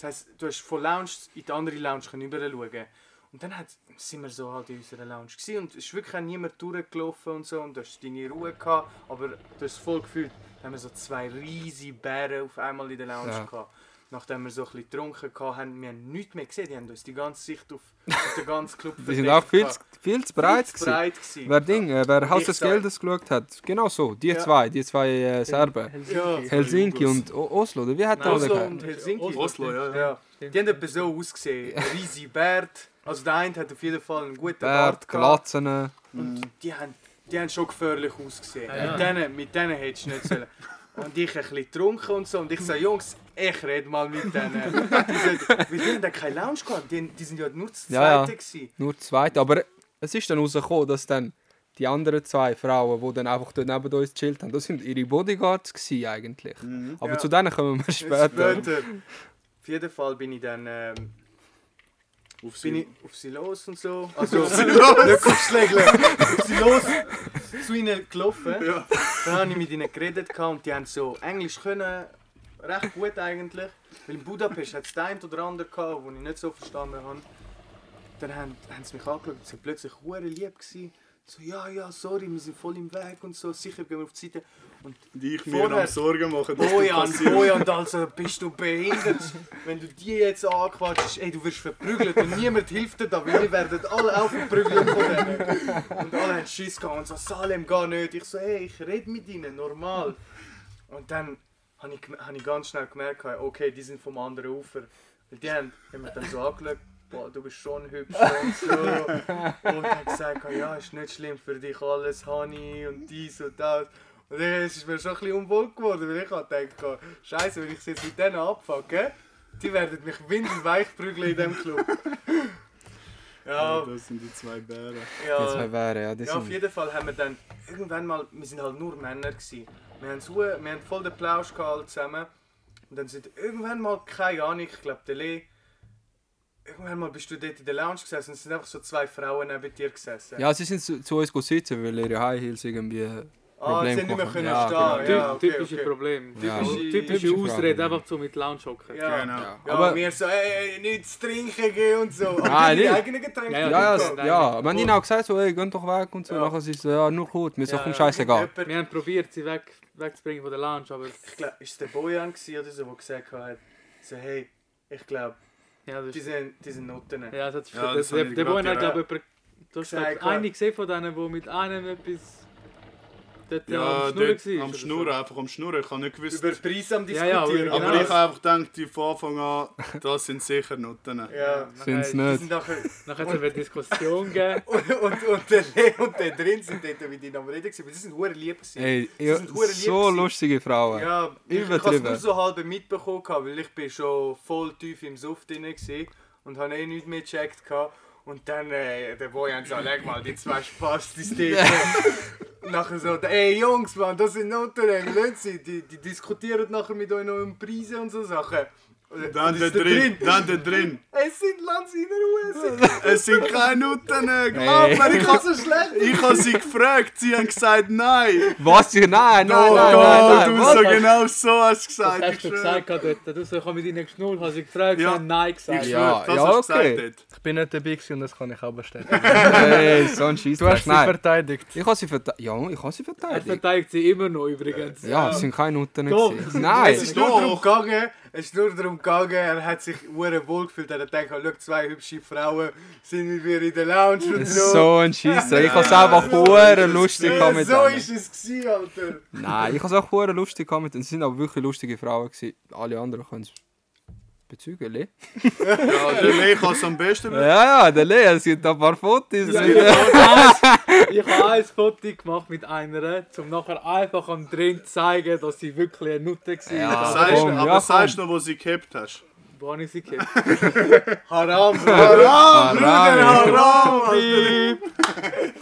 Das heisst, du hast von Lounge in die andere Lounge rüber schauen. Und dann hat, sind wir so halt in unserer Lounge gewesen und es ist wirklich auch niemand durchgelaufen und so und du hast deine Ruhe gehabt, aber du hast es voll gefühlt, da haben wir so zwei riesige Bären auf einmal in der Lounge Ja. gehabt. Nachdem wir so ein bisschen getrunken hatten, haben wir nichts mehr gesehen, die haben uns die ganze Sicht auf, auf den ganzen Club Die sind auch viel, zu- viel zu breit Viel zu gewesen. breit gewesen. Wer Ding, äh, wer Haus des Geldes geschaut hat, genau so, die Ja. zwei, die zwei äh, Serben. Helsinki. Helsinki und o Oslo, oder wie hat der Oslo und Helsinki. Oslo, ja, ja. Die haben etwa so ausgesehen. Ein riesiger Bart. Also der eine hat auf jeden Fall einen guten Bert, Bart gehabt. Glatzen. Und die haben, die haben schon gefährlich ausgesehen. Mit denen, mit denen hättest du nicht sollen. Und ich ein bisschen getrunken und so. Und ich sage, Jungs, ich rede mal mit denen. Die sind, wir haben da keine Lounge gehabt. Die, die sind ja nur das Ja, ja. Zweite. gewesen. Nur die zweite. Aber es ist dann rausgekommen, dass dann die anderen zwei Frauen, die dann einfach dort neben uns gechillt haben, das sind ihre Bodyguards gewesen, eigentlich. Aber Ja. zu denen kommen wir später. Später. Auf jeden Fall bin ich dann ähm, Auf bin sie. ich auf sie los und so. Also nicht aufschlägeln. auf sie los zu ihnen gelaufen. Ja. Dann habe ich mit ihnen geredet und die haben so Englisch können. Recht gut eigentlich. Weil in Budapest hat es den einen oder anderen gehabt, den ich nicht so verstanden habe. Dann haben, haben sie mich angeschaut und sie waren plötzlich hure lieb. Gewesen. So, ja, ja, sorry, wir sind voll im Weg und so. Sicher gehen wir auf die Seite. Und Die ich mir am Sorgen machen, dass das Bojan, passiert. Bojan, also bist du behindert. Wenn du die jetzt anquatschst, ey, du wirst verprügelt und niemand hilft dir da, weil wir werden alle auch verprügelt von denen. Und alle haben Schiss gehabt und so, Salem, geh nicht. Ich so, hey, ich rede mit ihnen, normal. Und dann habe ich, hab ich ganz schnell gemerkt, okay, die sind vom anderen Ufer. Weil die haben, haben mich dann so angeschaut, boah, du bist schon hübsch und so. Und haben gesagt, ja, ist nicht schlimm für dich alles, Honey und dies und das. Und dann ist es mir schon ein bisschen unwohl geworden, weil ich habe gedacht, Scheiße, wenn ich sie jetzt mit denen abfacke, die werden mich windelweich prügeln in diesem Club. Ja, das sind die zwei Bären. Die ja. zwei wären, ja. Die Ja, auf jeden Fall haben wir dann irgendwann mal, wir sind halt nur Männer gewesen. Wir haben, so, wir haben voll den Plausch gehabt zusammen. Und dann sind irgendwann mal, keine Ahnung, ich glaube der Lee, irgendwann mal bist du dort in der Lounge gesessen und es sind einfach so zwei Frauen neben dir gesessen. ja, sie sind zu, zu uns sitzen, weil ihre High Heels irgendwie. Ah, sie Problem haben nicht mehr können Ja, stehen. genau. Ja, okay, typische okay. Problem. Ja. Typische. Ausrede, einfach so mit Lounge hocken. Ja. Genau. Ja. Aber, wir so, ey, nichts trinken gehen und so. Aber Nein, nicht. eigene Getränke. Ja, ja, ja, ja, das ist ja. eigentlich- Wir haben ihnen auch gesagt, so, ey, geht doch weg und so. Ja. Nachher sie so, ja, nur gut, mir ist Ja, ein Scheißegal. jemand- Wir haben probiert, sie weg, wegzubringen von der Lounge, aber Ich glaube, ist der Bojan oder so, der gesagt hat, so, hey, Ich glaube, Ja, das die ist, sind, die sind Noten. ja, das ist Ja, das der, hab ich der, Boy hat, glaube ich, du hast eine gesehen von denen, die mit einem etwas dort Ja, am Schnurren dort am Schnurren, einfach am Schnurren. Ich habe nicht gewusst. Über Preis am Ja, ja, diskutieren. aber genau. ich habe einfach gedacht, die von Anfang an, das sind sicher Noten. So. Ja. Sind's nachher- nicht. Sind nachher, Nachher hat es eine Diskussion gegeben. und, und, und der Leo und der drin sind dort mit ihnen am Reden gewesen. Sie sind hure lieb gewesen. Ey, ja, sind lieb so gewesen. lustige Frauen. Ja, ich, ich habe es Übertrieben. nur so halb mitbekommen, weil ich bin schon voll tief im Suff drin war und habe eh nichts mehr gecheckt. gehabt. Und dann, äh, der Boy hat gesagt, leg mal die zwei Spastis dort. nachher so, ey Jungs, Mann, das sind lassen sie, die, die diskutieren nachher mit euch noch um Preise und so Sachen. Und Dann und da ist der drin, dann da drin. Es sind Lanz in Ruhe, Es sind keine Noten, glaub Hey. mir. Ich habe so schlecht. ich habe sie gefragt, sie haben gesagt nein. Was? Nein, nein, nein, nein, nein, du nein. so genau so hast gesagt. hast ich du schwöre. gesagt dort? Du so, ich habe mit ihnen geschnurrt, habe sie gefragt, Ja. sie haben Nein Ich gesagt. schwöre, Ja, das ja, hast du okay. gesagt dort. Ich bin nicht dabei und das kann ich auch bestätigen. Hey, so ein Scheiß. Du hast sie Nein, verteidigt. ich habe sie verteidigt. Ja, ich habe sie Er verteidigt. verteidigt sie immer noch übrigens. Ja, es sind keine Noten. Doch. gewesen. Es Nein. ist nur darum gegangen, es ist nur darum gegangen, er hat sich wohl gefühlt, er hat gedacht, schau, zwei hübsche Frauen sind mit mir in der Lounge und so. So ein Scheiß. Ich habe es einfach hure lustig mit so ist es gewesen, Alter. Nein, ich habe es auch hure lustig mit. Es sind aber wirklich lustige Frauen gewesen. Alle anderen können es bezeugen, Le? Ja, der Lee kann es am besten. Ja, ja, der Le, es gibt ein paar Fotos. Ja, ich habe ein Foto gemacht mit einer, um nachher einfach am drin zu zeigen, dass sie wirklich eine Nutte war. Ja. Sagst, komm, aber ja, sagst du noch, wo sie gehabt hast? Wo habe ich sie gehabt? Haram. Haram, Haram. Haram.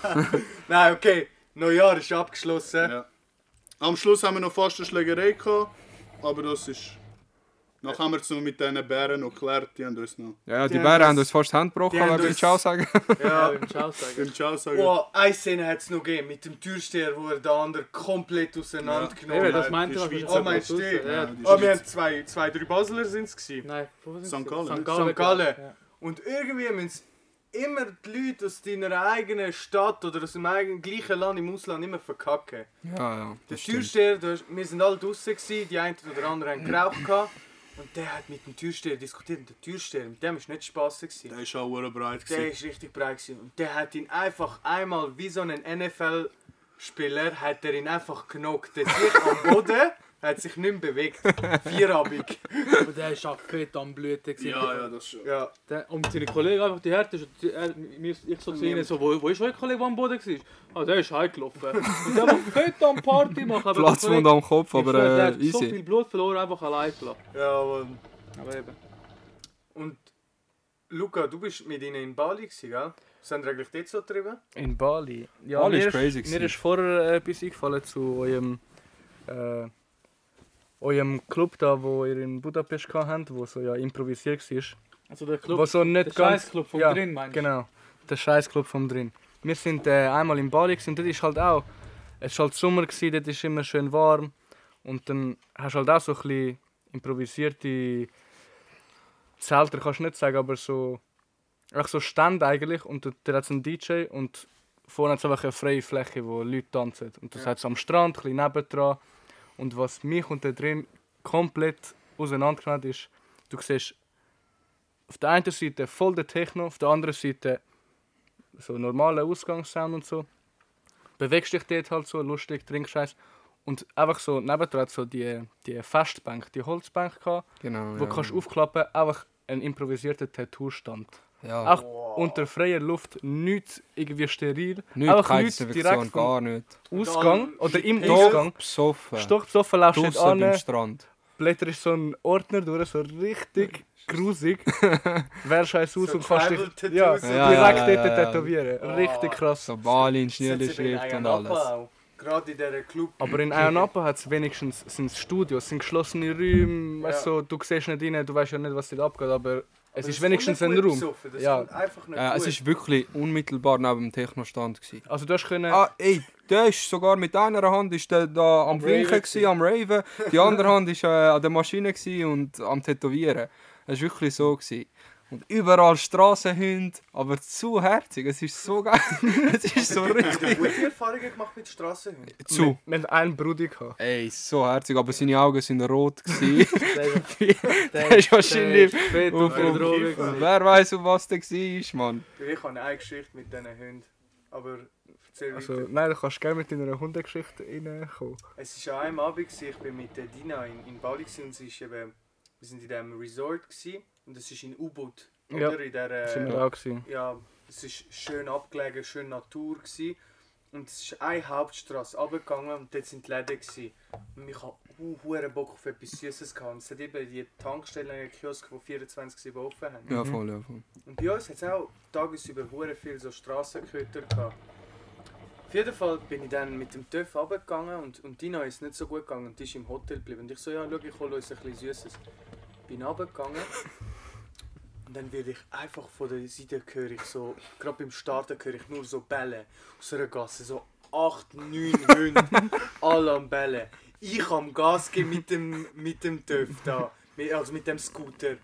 Nein, okay, Neujahr ist abgeschlossen. Ja. Am Schluss haben wir noch fast eine Schlägerei gehabt, aber das ist... Nachher haben wir es noch mit diesen Bären noch geklärt, die haben uns noch Ja, ja, die Die Bären haben uns- fast die Hand gebrochen, wir uns- Ciao sagen. Ja, Ja. beim Ciao sagen. im Ciao sagen. Oh, eine Szene hat es noch gegeben, mit dem Türsteher, wo er den anderen komplett auseinandergenommen das hat. meinte die ich. Oh, meinst du? Ja, Ja, Oh, wir haben zwei, zwei drei Basler sind es gewesen. Nein, wo sind St. Gallen. St. St. Gallen. Ja. Und irgendwie müssen immer die Leute aus deiner eigenen Stadt oder aus dem eigenen gleichen Land im Ausland immer verkacken. Ja, ja. Der das stimmt. Türsteher, wir sind alle draußen, die einen oder anderen haben geraucht. Und der hat mit dem Türsteher diskutiert. Und der Türsteher, mit dem war nicht Spaß. Gewesen. Der ist auch breit. Der ist richtig breit. Gewesen. Und der hat ihn einfach einmal wie so einen NFL-Spieler, hat er ihn einfach genockt. Der sich am Boden, hat sich nicht mehr bewegt. Vierabig. Und der war auch fett am Blüten. gewesen. Ja, ja, das schon. Ja. Der, und seine Kollegen einfach die Härte. ist- die- er- mir- Ich so zu ihnen so, wo, wo ist euer Kollege, der am Boden war? Ah, der ist heimgelaufen. Und der war fett am Party machen. aber Kollege- am Kopf, Ich aber schwör, der äh, hat so easy. viel Blut verloren, einfach allein gelassen. Ja, Mann. Aber eben. Und Luca, du bist mit ihnen in Bali, gewesen, gell? Was haben wir eigentlich dort so getrieben? In Bali. Ja, Bali mir ist crazy Mir gewesen. ist vorher äh, etwas eingefallen zu eurem, äh, eurem Club da, wo ihr in Budapest habt, wo so ja improvisiert war. Also der Club, Wo so der nicht ganz... Scheißclub von ja, drin, meinst du? Genau, der Scheißclub vom drin. Wir sind äh, einmal in Bali und dort ist halt auch... Es war halt Sommer, gewesen, dort ist immer schön warm. Und dann hast du halt auch so ein bisschen improvisierte Zelter, kannst du nicht sagen, aber so... Einfach so Stände eigentlich und da da hat es einen DJ und vorne hat es einfach eine freie Fläche, wo Leute tanzen. Und das Ja. hat es am Strand, ein bisschen nebendran. Und was mich und da drin komplett auseinandergenommen hat, ist, du siehst auf der einen Seite voll der Techno, auf der anderen Seite so normaler Ausgangssound und so. Bewegst dich dort halt so, lustig, trinkst Scheiß. Und einfach so nebendran so die, die Festbank, die Holzbank gehabt, Genau. wo ja. kannst du aufklappen, einfach ein improvisierter Tattoo-Stand. Ja. Auch unter freier Luft, nichts irgendwie steril. Nicht einfach Desinfektion, direkt vom gar nicht. Ausgang oder im. Ausgang. Besoffen. Stockbesoffen laufst du nicht Draussen beim an, Strand. blätterst so einen Ordner durch, so richtig grusig. Wer scheiß aus So und kannst dich ja, direkt Ja, ja, ja, dort ja, ja. tätowieren. Richtig krass. So Bali in Das hat sie Schnierli-Schrift in und alles. Gerade in dieser Club. Aber in Ayia hat es wenigstens sind's Studios, es sind geschlossene Räume. Ja. Weißt, so, du siehst nicht rein, du weißt ja nicht, was dort abgeht, aber es ist wenigstens ein Raum. besoffen, Das Ja. kommt einfach nicht Äh, es ist wirklich unmittelbar neben dem Technostand. Gewesen. Also du hast können... Ah, ey, der ist sogar mit einer Hand ist der da am Am Winken, Raven gewesen, am Raven. Die andere Hand ist äh, an der Maschine und am Tätowieren. Es war wirklich so. Gewesen. Und überall Strassenhunde, aber zu herzig. Es ist so geil. es ist so Hast du richtig. gute Erfahrungen gemacht mit Strassenhunden? Zu. Wir hatten einen Brudi. gehabt. Ey, so herzig, aber seine Augen sind rot. gewesen. Der, der ist wahrscheinlich der ist fett auf, auf. Wer weiß, auf was der war, Mann. Ich habe eine Geschichte mit diesen Hunden. Aber erzähl Also, nein, du kannst gerne mit deiner Hundegeschichte reinkommen. Es war an einem Abend, ich war mit der Dina in, in Bali und sie ist eben, wir sind in diesem Resort gewesen, und es ist in Ubud. Ja, Oder? In der, äh, wir auch. Gewesen. ja, es ist schön abgelegen, schön Natur gewesen. Und es ist eine Hauptstraße runtergegangen und dort sind die Läden gewesen. Und ich hatte hu- Bock auf etwas Süßes gehabt. Und es hat eben die Tankstellen, Kiosk, die 24 7 offen haben. Ja, voll, ja, voll. Und bei uns hat es auch tagesüber hure viel so Strassenköter gehabt. Auf jeden Fall bin ich dann mit dem TÜV runtergegangen und, und Dina ist nicht so gut gegangen und die ist im Hotel geblieben. Und ich so, ja, schau, ich hole uns ein bisschen Süßes. Bin runtergegangen und dann werde ich einfach von der Seite höre ich so, gerade beim Starten höre ich nur so Bälle aus einer Gasse, so 8, 9 Hunde, alle am Bellen. Ich am Gas geben mit dem, mit dem TÜV da, also mit dem Scooter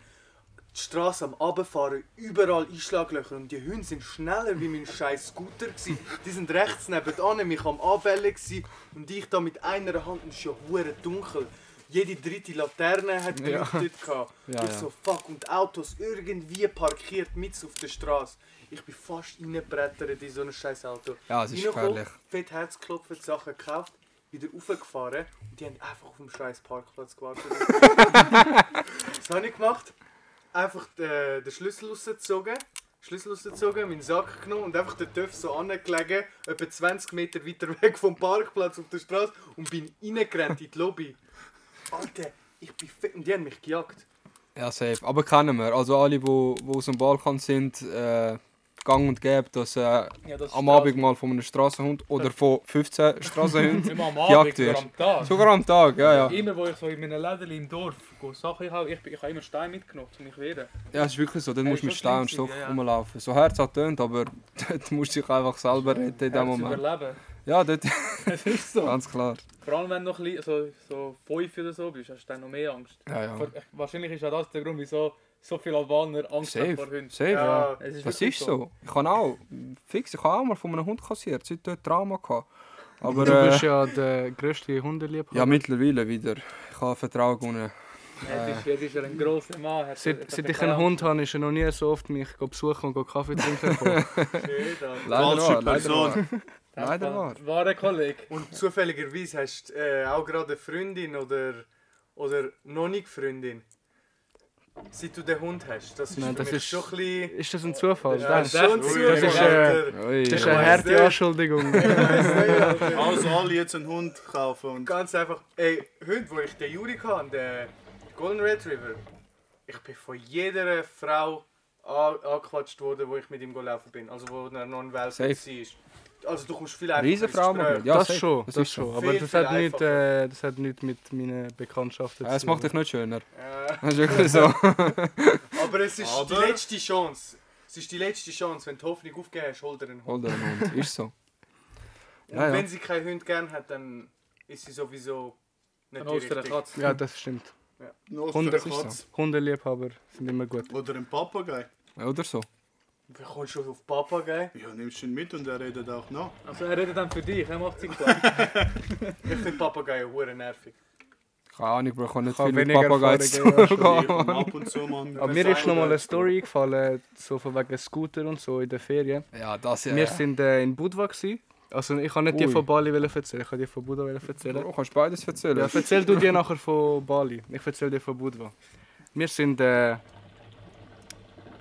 die Straße am Abfahren, überall Einschlaglöcher und die Hunde sind schneller wie mein scheiß Scooter gsi. Die sind rechts nebenan mich am Anbellen gsi und ich da mit einer Hand und es ist ja dunkel. Jede dritte Laterne hat Ja. geleuchtet gehabt. Ja, ich so fuck und Autos irgendwie parkiert mitten auf der Straße. Ich bin fast reingebrettert in so ein scheiß Auto. Ja, es ist gefährlich. Fett Herzklopfen, Sachen gekauft, wieder raufgefahren und die haben einfach auf dem scheiß Parkplatz gewartet. Was habe ich gemacht? Einfach den, den Schlüssel rausgezogen, Schlüssel rausgezogen, meinen Sack genommen und einfach den TÜV so angelegen, etwa 20 Meter weiter weg vom Parkplatz auf der Straße und bin reingerannt in die Lobby. Alter, ich bin fett und die haben mich gejagt. Ja, safe. Aber kennen wir. Also alle, die wo, wo aus dem Balkan sind, äh, gang und gäbe, dass äh, Ja, das am Abend mal von einem Strassenhund oder von 15 Strassenhunden Immer am gejagt Abend, sogar am Tag. Sogar am Tag, ja, ja. Immer wo ich so in meinen Läden im Dorf Sachen habe, ich, ich habe immer Steine mitgenommen, um mich zu wehren. Ja, es ist wirklich so. Dann musst du mit Stein und Stock ja, ja. rumlaufen. So herzhaft tönt, aber dort musst du dich einfach selber retten in dem Moment. überleben. Ja, dort, Es ist so. ganz klar. Vor allem wenn du noch ein bisschen, so, so fünf oder so bist, hast du dann noch mehr Angst. Ja, ja. Vor- Wahrscheinlich ist auch das der Grund, wieso so viele Albaner Angst haben vor Hunden. safe. Ja, Es ist Das ist so. Ich habe auch, fix, ich habe auch mal von einem Hund kassiert, seit dort Trauma gehabt. Aber du äh, bist ja der grösste Hundeliebhaber. ja, mittlerweile wieder. Ich habe Vertrauen gewonnen. Jetzt ist, jetzt ist er ein grosser Mann. hat- Seit, hat seit ich einen Hund habe, ist er noch nie so oft mich besuchen und Kaffee trinken gekommen. Alter. Leider Falsche Person. Leider wahr. Wahre Kollege. Und zufälligerweise hast du äh, auch gerade eine Freundin oder, oder noch nicht Freundin. Seit du den Hund hast. Das ist Nein, für das mich ist- schon ein bisschen... Ist das ein Zufall? Ja, das, schon das Zufall, ist, äh, das ist eine harte. Anschuldigung. Also alle jetzt einen Hund kaufen und Ganz einfach, ey, heute, wo ich den Juri hatte, Golden Retriever, ich bin von jeder Frau an- angequatscht worden, wo ich mit ihm gelaufen bin. Also wo er noch ein Welpe Safe. war. Also du kommst viel einfacher Riesenfrau, ins Gespräch. Mann. Ja, das safe. schon, Das das, ist schon. Aber Viel, das viel hat, nicht, äh, das hat nicht mit meinen Bekanntschaften Ja, es macht dich nicht schöner. Äh, Das ist wirklich so. aber es ist die Aber- letzte Chance. Es ist die letzte Chance, wenn du die Hoffnung aufgegeben hast, hol dir einen Hund. Hol dir einen Hund. Ist so. Und Ja, ja. wenn sie keinen Hund gern hat, dann ist sie sowieso nicht die richtige. Katze. Ja, das stimmt. Noch Hunde- für. Hundeliebhaber sind immer gut. Oder ein Papagei. Oder so. Wie kommst du auf Papagei? Ja, nimmst ihn mit und er redet auch nach. Also er redet dann für dich, er macht sich klar. Ich finde Papageien hure nervig. Keine Ahnung, Bro, ich kann nicht Ich viel mit Papagei zu ab und zu Aber mir ist noch mal eine Story eingefallen, so von wegen Scooter und so in der Ferien. Ja, das ja. Wir sind äh, in Budva gsi. Also ich kann nicht die Ui. von Bali erzählen, ich kann die von wollen erzählen. Bro, kannst du beides erzählen? Ja, erzähl du dir nachher von Bali. Ich erzähl dir von Budva. Wir sind äh,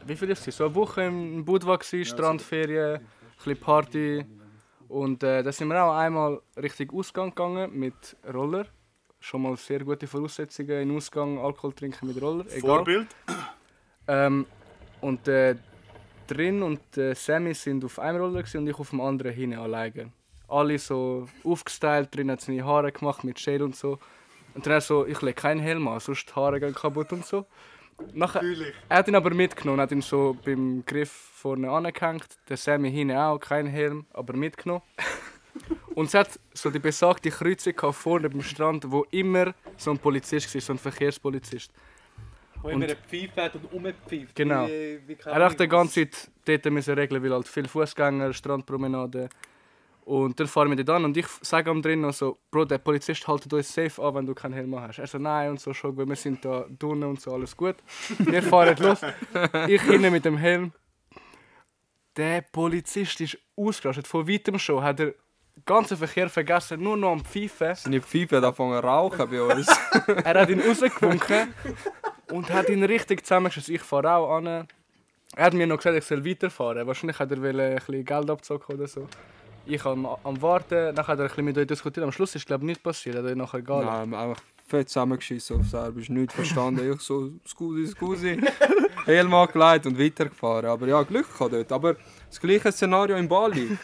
wie viel ist es? So eine Woche in Budva gsi, Strandferien, ein bisschen Party und äh, da sind wir auch einmal richtig Ausgang gegangen mit Roller. Schon mal sehr gute Voraussetzungen in Ausgang, Alkohol trinken mit Roller. Egal. Vorbild. Ähm, und äh, drin und äh, Sammy sind auf einem Roller und ich auf dem anderen hinten alleine. Alle so aufgestylt, drin hat seine Haare gemacht mit Shade und so. Und dann er so, ich lege keinen Helm an, sonst die Haare gehen kaputt und so. Nachher, er hat ihn aber mitgenommen, hat ihn so beim Griff vorne angehängt. Der Sammy hinten auch, kein Helm, aber mitgenommen. Und es hat so die besagte Kreuzung vorne beim Strand, wo immer so ein Polizist war, so ein Verkehrspolizist. Wo immer eine Pfeife hat und umpfeift. Genau. Wie, wie Er hat die ganze Zeit dort müssen regeln, weil halt viele Fußgänger, Strandpromenade. Und dann fahren wir dort an und ich sage am drin noch so, Bro, der Polizist haltet uns safe an, wenn du keinen Helm hast. Er so, nein und so, schon gut, wir sind da drinnen und so, alles gut. Wir fahren los. Ich hinten mit dem Helm. Der Polizist ist ausgerastet. Von weitem schon hat er den ganzen Verkehr vergessen, nur noch am Pfeifen. Seine Pfeife hat angefangen zu rauchen bei uns. Er hat ihn rausgewunken und hat ihn richtig zusammengeschossen. Ich fahre auch an. Er hat mir noch gesagt, ich soll weiterfahren. Wahrscheinlich hat er wollte ein bisschen Geld abzocken oder so. Ich am, am Warten, dann hat er ein bisschen mit euch diskutiert. Am Schluss ist glaube ich nichts passiert, er hat euch nachher egal. Nein, einfach fett zusammengeschissen auf Serbisch, nichts verstanden. Ich so, scusi, scusi. Helm angelegt und weitergefahren. Aber ja, Glück gehabt dort. Aber das gleiche Szenario in Bali.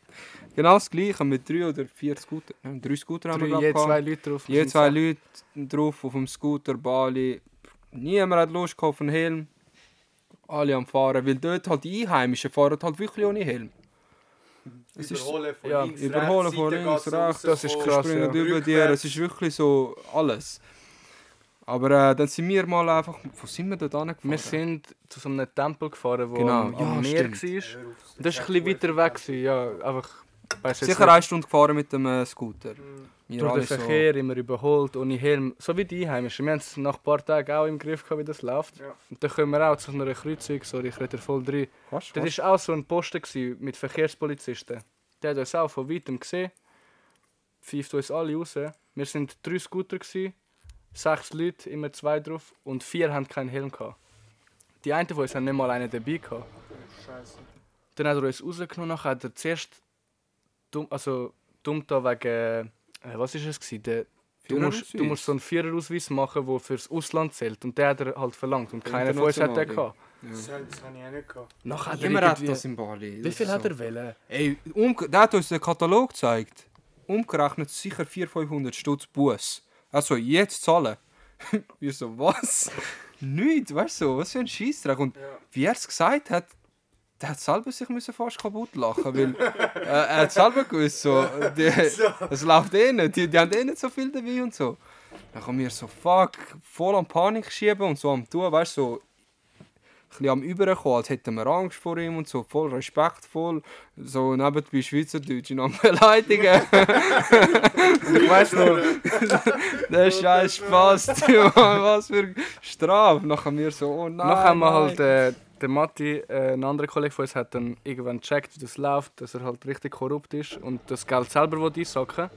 genau das gleiche mit drei oder vier Scooter. Nein, drei Scooter haben wir Drei, glaub, je gehabt. zwei Leute drauf. Je zwei Leute drauf auf dem Scooter Bali. Niemand hat Lust auf einen Helm. Alle am Fahren, weil dort halt die Einheimischen fahren halt wirklich ohne Helm. Es ist Überholen von ja, links, überholen rechts, von links, rechts, das ist krass, springen ja. über dir, es ist wirklich so alles. Aber äh, dann sind wir mal einfach, wo sind wir dort angefahren? Wir sind zu so einem Tempel gefahren, wo Genau, am, ja, Meer stimmt. war. Und das war ein bisschen weiter weg. Ja, einfach, Sicher nicht. eine Stunde gefahren mit dem äh, Scooter. Wir durch den Verkehr immer überholt, ohne Helm. So wie die Einheimischen. Wir haben es nach ein paar Tagen auch im Griff, gehabt, wie das läuft. Ja. Und dann kommen wir auch zu einer Kreuzung, sorry, ich rede voll drin. So. Fast, Das war auch so ein Posten mit Verkehrspolizisten. Der hat uns auch von weitem gesehen, pfeift uns alle raus. Wir sind drei Scooter, gewesen, sechs Leute, immer zwei drauf und vier haben keinen Helm. Gehabt. Die einen von uns haben nicht mal einen dabei. Gehabt. Scheiße. Dann hat er uns rausgenommen, hat er zuerst dumm, also dumm da wegen, äh, was ist es gewesen? Der, du, musst, du musst so einen Viererausweis machen, der fürs Ausland zählt und der hat er halt verlangt und keiner von uns hat den gehabt. Das, das habe ich auch nicht gehabt. Nachher hat er Niemand hat das in Bali. Wie viel ist hat so. er wollen? Ey, umge der hat uns den Katalog gezeigt. Umgerechnet sicher 400-500 Stutz Bus. Also jetzt zahlen. Wir so, was? Nichts, weißt du, was für ein Scheissdreck. Und Ja. wie er es gesagt hat, der hat selber sich müssen fast kaputt lachen weil äh, er hat selber gewusst, so, die, es läuft eh nicht, die, die haben eh nicht so viel dabei und so. Dann haben wir so, fuck, voll am Panik schieben und so am tun, weißt du, so, ein bisschen am Überkommen, als hätten wir Angst vor ihm und so, voll respektvoll, so nebenbei Schweizerdeutsch und am Beleidigen. Ich weiß noch, Der Scheiß Spaß, was für Strafe. Nachher wir so, oh nein. nachher haben wir halt, äh, der Matti, äh, ein anderer Kollege von uns, hat dann irgendwann gecheckt, wie das läuft, dass er halt richtig korrupt ist und das Geld selber will einsacken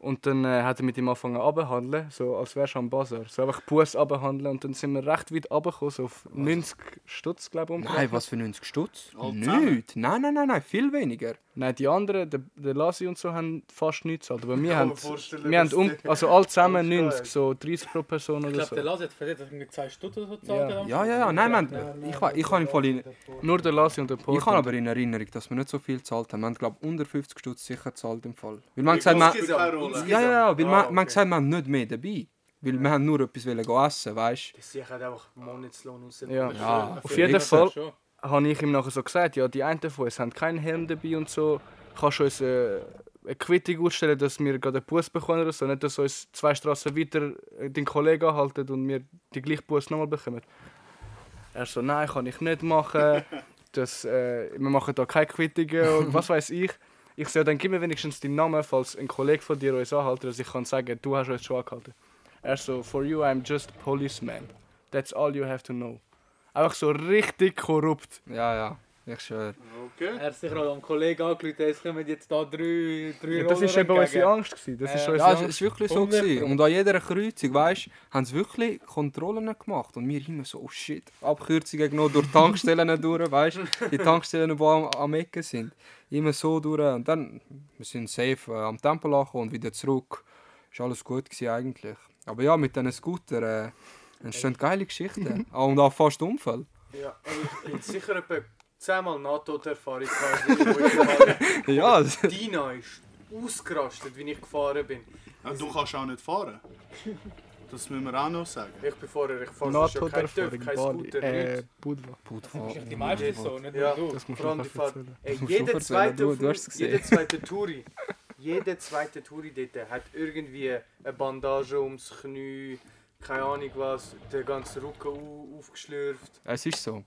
Und dann äh, hat er mit ihm angefangen abhandeln, so als wärst du am Bazar. So einfach Bus abhandeln und dann sind wir recht weit runtergekommen, so auf 90 Stutz, glaube ich. Nein, was für 90 Stutz? Nichts. Nein, nein, nein, nein, viel weniger. Nein, die anderen, der, der Lassi und so, haben fast nichts gezahlt. Aber wir haben, wir haben um, also alle zusammen Alles geil. 90, so 30 pro Person Ich oder glaube, so. der Lass hat verdient, dass irgendwie 2 Stunden oder so Ja. gezahlt hat. Ja, ja, ja, nein, man, ich, wa- ich habe im Fall in, Nur der Lassi und der ich Porto. habe aber in Erinnerung, dass wir nicht so viel gezahlt haben. Wir haben, glaube unter 50 Stutz sicher gezahlt im Fall. Weil man gesagt, man. Ja, ja, ja, weil Ah, man, okay. man gesagt, man nicht mehr dabei. Weil wir haben nur etwas wollen essen, weißt Das sicher hat einfach Monatslohn raus. Ja. Ja, Auf jeden Fall habe ich ihm nachher so gesagt, ja, die einen von uns haben keinen Helm dabei und so. Kannst du uns äh, eine Quittung ausstellen, dass wir gerade einen Bus bekommen oder so? Nicht, dass uns zwei Straßen weiter äh, den Kollegen anhalten und wir die gleiche Bus nochmal bekommen. Er so, nein, kann ich nicht machen. Das, äh, wir machen da keine Quittungen und was weiß ich. Ich ja, dann gib mir wenigstens deinen Namen, falls ein Kollege von dir uns anhält, dass ich kann sagen, du hast uns schon angehalten. Er so, for you I'm just policeman. That's all you have to know. Einfach so richtig korrupt. Ja, ja, ich schwöre. Okay. Er hat sich noch am Kollegen angerufen, es kommen jetzt da drei, drei Ja, das war eben unsere. Angst. Gewesen. Das ist Äh, Ja, es Angst. war wirklich so. 100 Gewesen. Und an jeder Kreuzung, weißt du, haben sie wirklich Kontrollen gemacht. Und wir immer so, oh shit, Abkürzungen genommen durch Tankstellen durch, weißt du, die Tankstellen, die am, am Ecken sind. Immer so durch. Und dann, wir sind safe äh, am Tempel angekommen und wieder zurück. Ist alles gut gewesen eigentlich. Aber ja, mit diesen Scooter äh, entstehen geile Geschichten. Ah, und auch fast Unfall. Ja, also ich bin sicher etwa zehnmal Nahtoderfahrung gehabt, Ja. Dina ist ausgerastet, wie ich gefahren bin. Ja, du kannst auch nicht fahren. Das müssen wir auch noch sagen. Ich bin vorher, ich fahre schon kein TÜV, kein Scooter, Äh, nichts. Budva. Das ist die meisten so, nicht nur Ja. du. Das musst du Fahrt. erzählen. Ey, jeder zweite, du- du jeder zweite Touri, jeder zweite Touri dort hat irgendwie eine Bandage ums Knie, keine Ahnung was, den ganzen Rücken au- aufgeschlürft. Es ist so.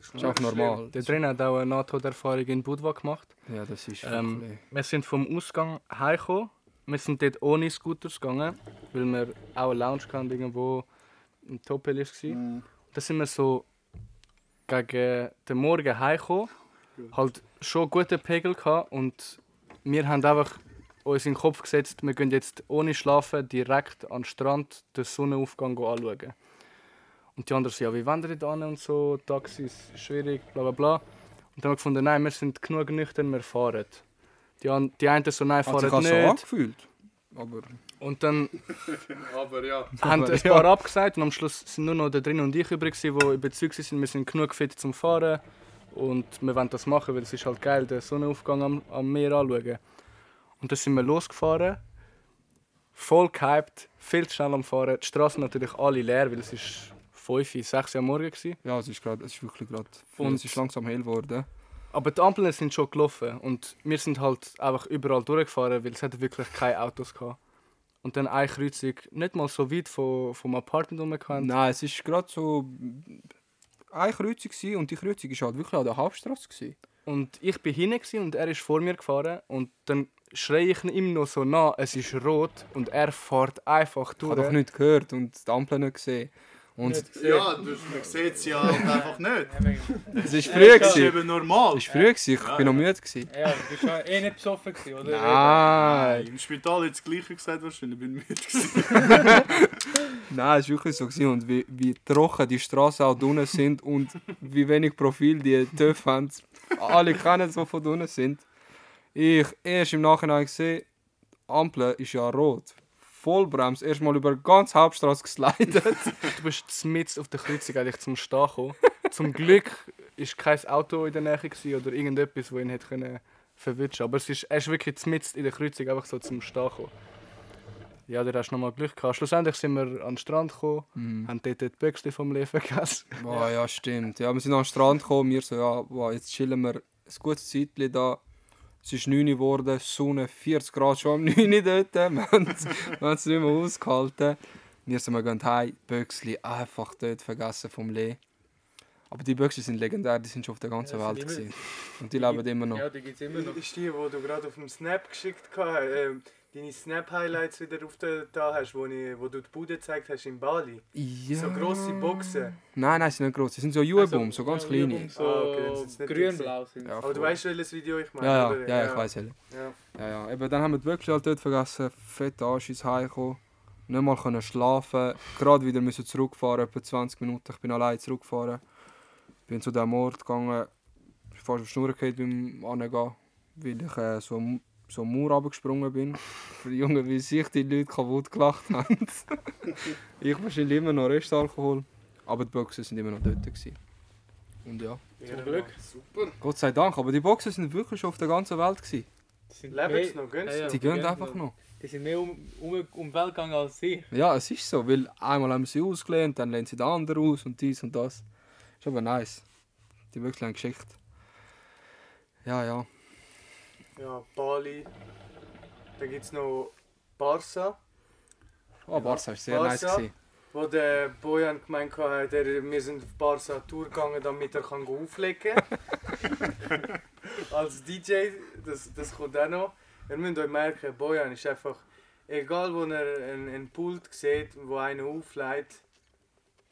Das Ist auch normal. Der Trainer hat auch eine Nahtoderfahrung in Budva gemacht. Ja, das ist Ähm, wirklich- Wir sind vom Ausgang heimgekommen. Wir sind dort ohne Scooters gegangen, weil wir auch eine Lounge hatten, irgendwo im Topelis war. Mhm. Da sind wir so gegen den Morgen heimgekommen. Halt schon guten Pegel gehabt und wir haben einfach uns in den Kopf gesetzt, wir gehen jetzt ohne Schlafen direkt an den Strand den Sonnenaufgang anschauen. Und die anderen so, ja, wie wandern da hin und so, Taxis, schwierig, bla bla bla. Und dann haben wir gefunden, nein, wir sind genug nüchtern, wir fahren. Die, an, die einen so, nein, Hat sich fahren auch so nicht. angefühlt. Aber, Und dann aber ja. haben Aber ein ja. paar abgesagt und am Schluss sind nur noch der drin und ich übrig, die überzeugt sind, wir sind genug fit zum Fahren und wir wollen das machen, weil es ist halt geil, den Sonnenaufgang am, am Meer anschauen. Und dann sind wir losgefahren, voll gehypt, viel zu schnell am Fahren. Die Straßen natürlich alle leer, weil es ist 5, 6 Uhr am Morgen war. Ja, es ist, grad, es ist wirklich gerade. Und- Es ist langsam hell geworden. Aber die Ampeln sind schon gelaufen und wir sind halt einfach überall durchgefahren, weil es wirklich keine Autos gehabt. Und dann eine Kreuzung, nicht mal so weit vom, vom Apartment rumgekannt. Nein, es ist gerade so eine Kreuzung gewesen und die Kreuzung war halt wirklich an der Hauptstraße. Gewesen. Und ich bin hinten gewesen und er ist vor mir gefahren und dann schreie ich ihm noch so nah, es ist rot und er fährt einfach Ich durch. habe doch nicht gehört und die Ampel nicht gesehen. Und Ja, du, man sieht es ja einfach nicht. es war früh. Das ist eben normal. Es war früh, ich bin noch müde. Gewesen. Ja, du bist ja eh nicht besoffen, gewesen, oder? Nein, Im Spital hat das Gleiche gesagt, wahrscheinlich bin ich müde nein, es war wirklich so. Gewesen. Und wie, wie trocken die Straßen auch unten sind und wie wenig Profil die TÜV haben. Alle kennen so von unten sind. Ich erst im Nachhinein gesehen, Ampel ist ja rot. Vollbremse, erstmal über die ganze Hauptstraße geslidet. Du bist mitten auf der Kreuzung eigentlich zum Stehen gekommen. zum Glück ist kein Auto in der Nähe gewesen oder irgendetwas, das ihn hätte können Aber es ist, er ist wirklich mitten in der Kreuzung einfach so zum Stehen gekommen. Ja, da hast du nochmal Glück gehabt. Schlussendlich sind wir an den Strand gekommen, haben dort die Böckchen vom Leben vergessen. Boah, ja, stimmt. Ja, wir sind an den Strand gekommen, wir so, ja, boah, jetzt chillen wir ein gutes Zeitchen da. Es ist 9 Uhr geworden, Sonne 40 Grad schon am 9 Uhr dort. Wir haben es wir haben es nicht mehr ausgehalten. Wir sind wir gehen heim, Böxli einfach dort vergessen vom Lee. Aber die Böxli sind legendär, die sind schon auf der ganzen Ja, Welt. immer-. Und die leben immer noch. Ja, die gibt es immer noch. Ist die, die du gerade auf dem Snap geschickt hast, ähm, deine Snap-Highlights wieder auf der, da hast, wo, ich, wo du die Bude gezeigt hast in Bali. Ja. So grosse Boxen. Nein, nein, sie sind nicht groß. Sie sind so Juebum, so ganz ja, kleine. So Ah, okay, grün-blau sind Ja, Aber du weißt, welches Video ich meine, Ja, ja, ja, ich weiß es. Ja. Ja, ja. Eben, dann haben wir Böckli halt dort vergessen, fett Arsch ins Heimkommen. Nicht mal können schlafen. Gerade wieder müssen zurückfahren, etwa 20 Minuten. Ich bin allein zurückgefahren. Bin zu diesem Ort gegangen. Ich bin fast auf die Schnur beim Angehen, weil ich äh, so, so eine Mauer runtergesprungen bin. Für die Jungen, wie sich die Leute kaputt gelacht haben. ich wahrscheinlich immer noch Restalkohol. Aber die Boxen sind immer noch dort. Gewesen. Und ja, Zum Glück. Super. Gott sei Dank. Aber die Boxen sind wirklich schon auf der ganzen Welt. Gewesen. Die sind sie noch? Gehen sie Ja, ja. noch? Die gehen einfach noch. noch. Die sind mehr um, um, um die Welt gegangen als ich. Ja, es ist so, weil einmal haben sie ausgelehnt, dann lehnen sie den anderen aus und dies und das. Ist aber nice. Die wirklich eine Geschichte. Ja, ja. Ja, Bali. Dann gibt es noch Barca, Oh, Barca war sehr nice. Barca. Gewesen. wo der Bojan gemeint hat, er, wir sind auf Barca Tour gegangen, damit er kann auflegen kann. Als DJ, das, das kommt auch noch. Ihr müsst euch merken, Bojan ist einfach, egal wo er einen, einen Pult sieht, wo einer auflegt,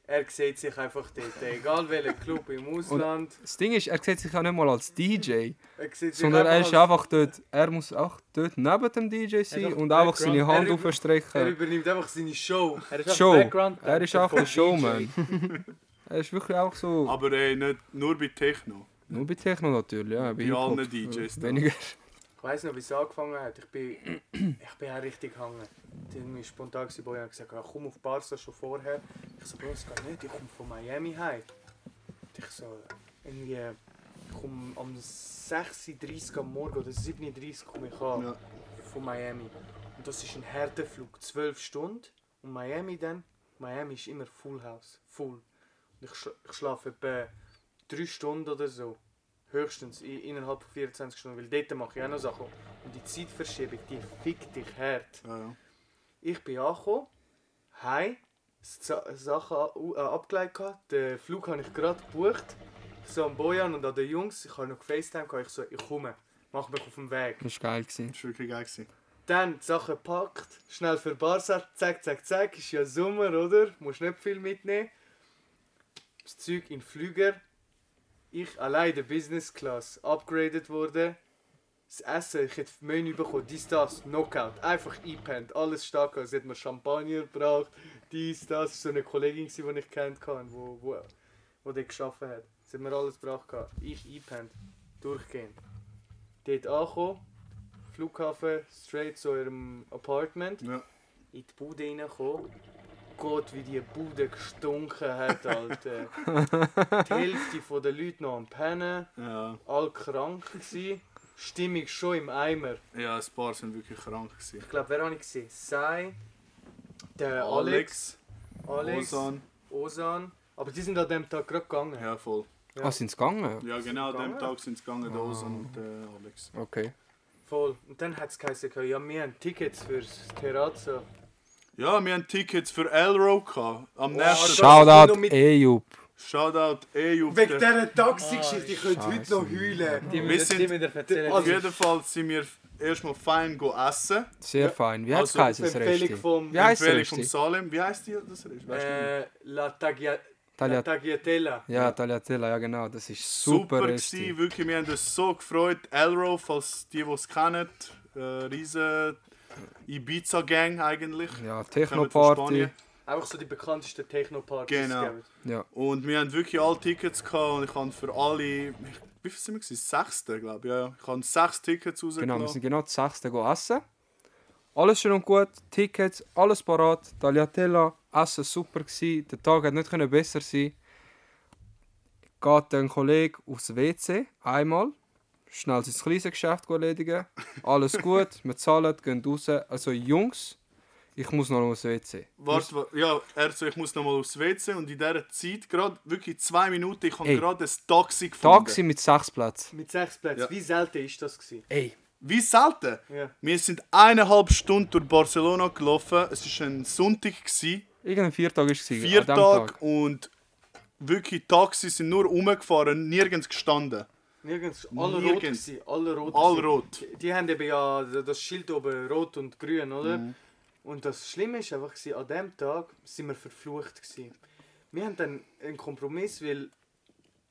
er sieht sich einfach dort. Egal welcher Club im Ausland, Das Ding ist, er sieht sich auch nicht mal als DJ, er sondern er ist einfach dort, er muss auch dort neben dem DJ sein und einfach seine. Hand über- Er aufstrecken. übernimmt einfach seine Show. Er ist Show. Er ist einfach ein. Showman. er ist wirklich auch so. Aber ey, nicht nur bei Techno. Nur bei Techno natürlich, ja. Bei Hip-Hop, allen DJs da. Weniger. Ich weiss noch, wie es angefangen hat. Ich bin, ich bin auch richtig gehangen. Haben mich spontan gewesen, Boy hat gesagt, ja, komm auf Barca schon vorher. Ich so, Bro, es geht nicht, ich komme von Miami heim. Und ich so, irgendwie, ich komme am 6.30 Uhr am Morgen oder 7.30 Uhr komme ich an Ja. von Miami. Und das ist ein Härteflug, 12 Stunden. Und Miami dann, Miami ist immer Full House, full. Und ich, schla ich schlafe etwa 3 Stunden oder so. Höchstens in, innerhalb von 24 Stunden, weil dort mache ich auch noch Sachen. Und die Zeitverschiebung, die fickt dich hart. Ja, ja. Ich bin angekommen, heim, Sa Sachen äh, abgelegt. gehabt. Den Flug habe ich gerade gebucht. So am Bojan und an den Jungs. Ich habe noch gefacetime, gehabt. ich so, ich komme, mach mich auf den Weg. Das war geil. Gewesen. Das war wirklich geil. Gewesen. Dann die Sachen gepackt, schnell für Barsa, zack, zack, zack, ist ja Sommer, oder? Musst nicht viel mitnehmen. Das Zeug in den Flüger. Ich allein in der Business Class upgraded wurde. Das Essen, ich hätte Menü bekommen, dies, das, Knockout. Einfach eingepennt, alles stark. Sie hat mir Champagner gebraucht, dies, das. Das war so eine Kollegin, die ich kennt hatte, wo, wo, wo die geschafft hat. Sie hat mir alles gebraucht. gehabt. Ich eingepennt, durchgehend. Dort angekommen, Flughafen, straight zu ihrem Apartment, Ja. in die Bude reingekommen. Gott, wie die Bude gestunken hat, Alter. die Hälfte der Leute noch am Pennen, Ja. all krank gsi. Stimmung schon im Eimer. ja, ein paar sind wirklich krank. Gewesen. Ich glaube, wer habe ich gesehen? Sei, der Alex, Alex, Ozan. Osan. Aber die sind an dem Tag gerade gegangen. Ja, voll. Ja. Ah, sind sie gegangen? Ja, genau, an dem? Tag sind sie gegangen, der Ah. Ozan und der Alex. Okay. Voll. Und dann hat es geheißen, ja, wir haben Tickets fürs Terrazzo. Ja, wir haben Tickets für Elro gehabt. Am Oh, nächsten. Shoutout mit- Eyub. Shoutout EU. Wegen dieser Taxi-Geschichte, ich könnte heute Scheiße. noch heulen. Die Wir müssen sind- die. Auf jeden Fall sind wir erstmal fein go essen. Sehr Ja. fein. Wie heißt Also, das Resti? vom Wie heißt Empfehlung vom Resti? Salem. Wie heißt die das Rest? Weißt du nicht? äh, La, Tagliat Tagliatella. ja, Tagliatella, ja genau. Das ist super, Super Resti. gewesen, wirklich. Wir haben uns so gefreut. Elro, falls die, die es kennen, äh, riesen Ibiza-Gang eigentlich. Ja, Techno-Party. Einfach so die bekanntesten Techno-Partys. Genau. gell? Ja. Und wir haben wirklich alle Tickets gehabt und ich habe für alle, wie viel sind wir gewesen? Sechste, glaube ich. Ja, ja. ich habe sechs Tickets Genau, wir rausgenommen. sind genau das sechste essen. Alles schön und gut, Tickets, alles parat, Tagliatella, Essen super gsi, der Tag hat nicht besser sein. Geht ein Kollege aufs WC, einmal, schnell sein kleines Geschäft erledigen, alles gut, wir zahlen, gehen raus. Also Jungs, ich muss noch aufs WC. Warte, wa- ja, er so, ich muss noch mal aufs WC und in dieser Zeit, gerade wirklich zwei Minuten, ich habe Ey. gerade ein Taxi gefunden. Taxi mit sechs Plätzen. Mit sechs Plätzen. Ja. Wie selten ist das gewesen? Ey, Wie selten. Ja. Wir sind eineinhalb Stunden durch Barcelona gelaufen. Es war ein Sonntag, gewesen, irgendein Viertag ist es. gewesen, vier Tage Tag. und wirklich Taxis sind nur rumgefahren, nirgends gestanden. Nirgends. Alle rot Nirgends. gewesen. Alle rot. All rot. Die, die haben eben ja das Schild oben rot und grün, oder? Mhm. Und das Schlimme ist einfach, gewesen, an dem Tag sind wir verflucht. Gewesen. Wir haben dann einen Kompromiss, weil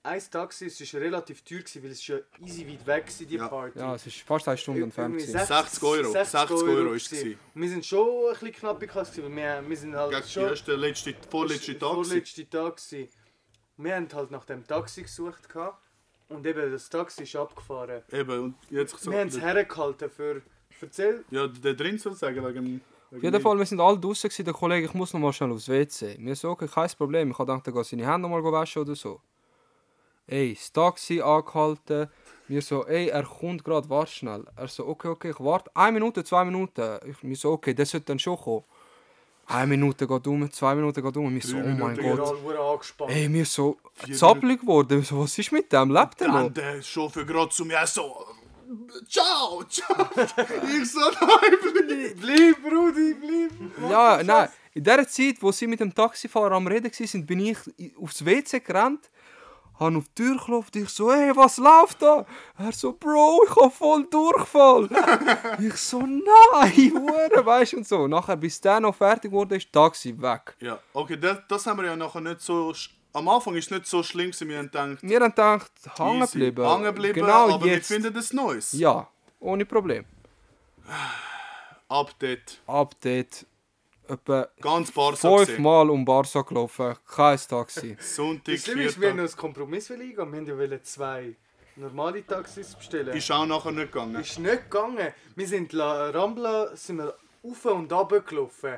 ein Taxi es ist relativ teuer gewesen, weil es ist ja easy weit weg war, die Ja. Party. Ja, es ist fast eine Stunde entfernt. Irgendwie gewesen. 60 Euro. 60 Euro ist es. Und Wir sind schon ein bisschen knapp in Kasse, gewesen, weil wir, wir sind halt Gegen die schon... erste, letzte, vorletzte Tag. gewesen. Vorletzte Tag gewesen. Wir haben halt nach dem Taxi gesucht gehabt, und eben das Taxi ist abgefahren. Eben, und jetzt so, wir haben es hergehalten für... Erzähl. Ja, der drin sozusagen, wegen... Auf jeden Fall, wir sind alle draußen, gewesen, der Kollege, ich muss noch mal schnell aufs WC. Wir so, okay, kein Problem. Ich habe gedacht, er geht seine Hände noch mal waschen oder so. Ey, das Taxi angehalten. Wir so, ey, er kommt gerade, warte schnell. Er so, okay, okay, ich warte. Eine Minute, zwei Minuten. Ich, mir so, okay, das sollte dann schon kommen. Eine Minute geht um, zwei Minuten geht um. Wir so, oh mein Gott. Ey, mir so zappelig geworden. So, was ist mit dem? Lebt er noch? Der Chauffeur gerade zu mir so... Ciao, ciao. ich so, nein, bleib. Bleib, Brudi, bleib! Ja, nein. In der Zeit, wo sie mit dem Taxifahrer am Reden waren, bin ich aufs WC gerannt, habe auf die Tür geklopft, ich so, hey, was läuft da? Er so, Bro, ich habe voll Durchfall. ich so, nein, Hure, weißt du, und so. Nachher, bis der noch fertig wurde, ist Taxi weg. Ja, okay, das, das haben wir ja nachher nicht so... Am Anfang ist es nicht so schlimm, gewesen, wir haben gedacht... Wir haben gedacht, hängen bleiben. Hängen bleiben, Genau aber jetzt. wir finden das Neues. Ja, ohne Problem. Update. Update. Etwa Ganz Barca fünfmal um Barca gelaufen, kein Taxi. Sonntag, Das Schlimme ist, wir haben Viertag. noch einen Kompromiss eingehen. Wir haben ja wollen zwei normale Taxis bestellen. Ist auch nachher nicht gegangen. Ist nicht gegangen. Wir sind La Rambla sind wir auf und runter gelaufen.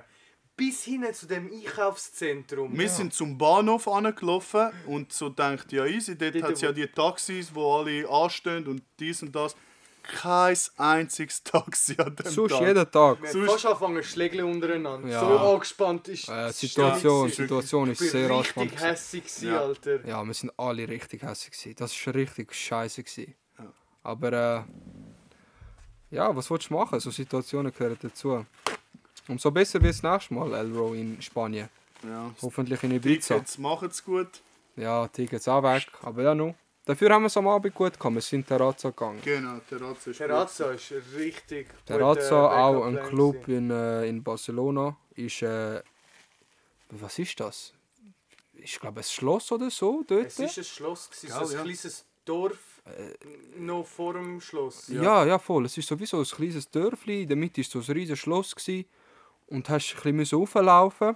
Bis hin zu dem Einkaufszentrum. Wir sind zum Bahnhof angelaufen und so denkt ja easy, dort Dort, hat es ja wo- die Taxis, wo alle anstehen und dies und das. Kein einziges Taxi an dem Sonst Tag. jeden Tag. Wir Sonst- haben fast angefangen zu schlägeln untereinander. Ja. So angespannt ist Äh, Situation, das gewesen. Situation ist Ich bin sehr richtig gewesen. hässig, gewesen, Ja. Alter. Ja, wir sind alle richtig hässlich. gewesen. Das war richtig scheiße. gewesen. Ja. Aber äh, ja, was willst du machen? So Situationen gehören dazu. Umso besser wird es nächstes Mal, Elro in Spanien. Ja. Hoffentlich in Ibiza. Tickets machen es gut. Ja, Tickets auch weg. Aber ja, noch. Dafür haben wir es am Abend gut gehabt. Wir sind Terrazza gegangen. Genau, Terrazzo ist Terrazzo ist richtig Terrazza, guter auch ein Club in, äh, in Barcelona, ist. Äh, was ist das? Ich glaube, ein Schloss oder so dort. Es war ein Schloss, gewesen, so Gell, ein ja. kleines Dorf noch vor dem Schloss. Ja. ja, voll. Es ist sowieso ein kleines Dörfli. In der Mitte war so ein riesiges Schloss. Gewesen. Und hast ein bisschen rauflaufen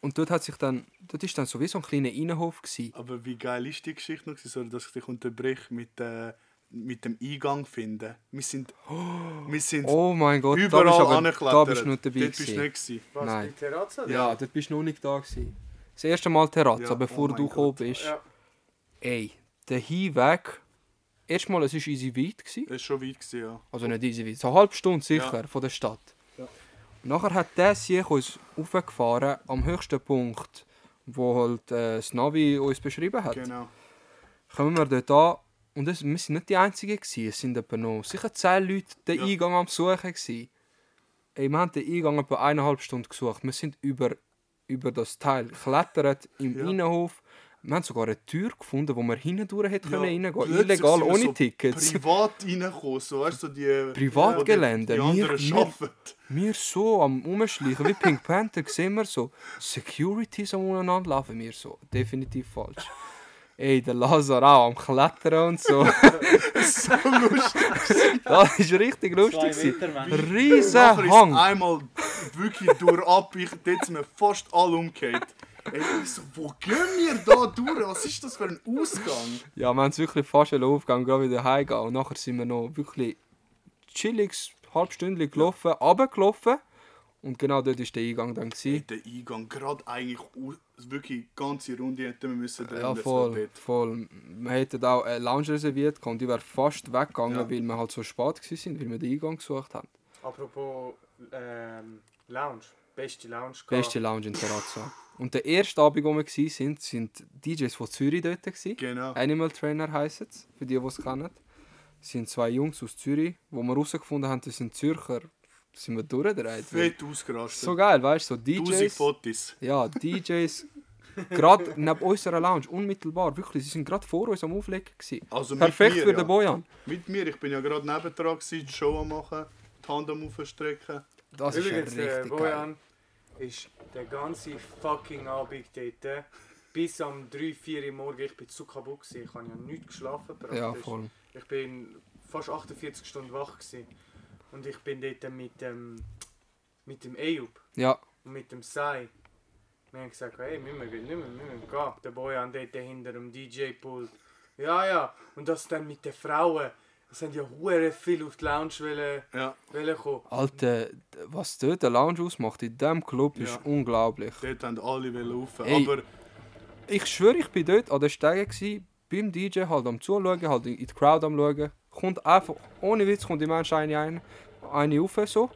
Und dort hat sich dann. Dort ist dann sowieso ein kleiner Innenhof. Gewesen. Aber wie geil ist die Geschichte noch? Sorry, dass ich dich unterbreche mit, äh, mit dem Eingang finden. Wir sind, wir sind Oh mein Gott, da überall bist, aber, angeklettert. da bist du nicht dabei. Dort bist du nicht gewesen. Was, Nein. bei Terrazzo? Ja, dort bist du noch nicht da. Gewesen. Das erste Mal Terrazza, Ja, bevor oh du gekommen bist. Ja. Ey, der Hinweg. Erstmal, es war easy weit. Gewesen. Das war schon weit, gewesen, ja. Also nicht easy weit, so eine halbe Stunde sicher von der Stadt. Nachher hat der sich uns aufgefahren am höchsten Punkt, wo halt äh, das Navi uns beschrieben hat. Genau. Kommen wir dort an und es, wir sind nicht die Einzigen gewesen. Es sind etwa noch sicher zehn Leute den Ja. Eingang am Suchen gewesen. Ey, wir haben den Eingang etwa eineinhalb Stunden gesucht. Wir sind über, über das Teil geklettert im Ja. Innenhof. Wir haben sogar eine Tür gefunden, wo wir hindurch hätte Ja, können reingehen Illegal, ohne so Tickets. Privat reingekommen, so weißt du, die. Privatgelände, Die, die wir- anderen wir-. Wir so am Umschleichen, wie Pink Panther, sehen wir so Securities am umeinander laufen. Wir so, definitiv falsch. Ey, der Lazar auch am Klettern und so. so lustig. Das ist richtig lustig. Riesen Hang. einmal wirklich durch ab. Ich, dort sind wir fast alle umgekehrt. Ey, so, wo gehen wir da durch? Was ist das für ein Ausgang? Ja, wir haben es wirklich fast aufgegangen, gerade wieder heimgehen. Und nachher sind wir noch wirklich chillig, halb Stündchen gelaufen, runtergelaufen. Und genau dort war der Eingang dann. Gewesen. Der Eingang, gerade eigentlich wirklich ganze Runde hätten wir müssen drehen. Ja, voll, voll. Wir hätten auch eine Lounge reserviert und die wäre fast weggegangen, Ja. weil wir halt so spät waren, weil wir den Eingang gesucht haben. Apropos ähm, Lounge. Beste Lounge. gehabt. Beste Lounge in Terrazzo. Und der erste Abend, wo wir waren, sind, sind DJs von Zürich dort. Gewesen. Genau. Animal Trainer heisst es, für die, die es kennen. Das sind zwei Jungs aus Zürich, wo wir herausgefunden haben, das sind Zürcher. Sind wir durchgedreht. Fett ausgerastet. So geil, weißt du, so Tausend DJs. Fotos. Ja, DJs. gerade neben unserer Lounge, unmittelbar, wirklich. Sie sind gerade vor uns am Auflegen. Gewesen. Also mit Perfekt mir, für ja. den Bojan. Mit mir, ich bin ja gerade nebendran, gewesen, die Show am machen, die Hand am aufstrecken. Das ist ja Übrigens, der richtig geil. Ist den ganzen fucking Abend dort. Bis um 3, 4 Uhr morgens. Ich bin zu kaputt. Gewesen. Ich habe ja nicht geschlafen. Praktisch. Ja, voll. Ich bin fast 48 Stunden wach. Gewesen. Und ich bin dort mit dem, mit dem Eyüp Ja, und mit dem Sai. Wir haben gesagt, hey, wir müssen, wir müssen, wir müssen gehen. Der Bojan dort hinter dem DJ-Pult. Ja, ja. Und das dann mit den Frauen. Es sind ja hure viel auf die Lounge wollen, Ja, wollen kommen. Alter, was dort der Lounge ausmacht in diesem Club ist Ja. unglaublich. dort haben alle rauf. Ey. Aber Ich schwöre, ich bin dort an der Stege gsi, beim DJ halt am Zuschauen, halt in die Crowd am Schauen. Kommt einfach, ohne Witz, kommt die Mensch eine ein, eine rauf so.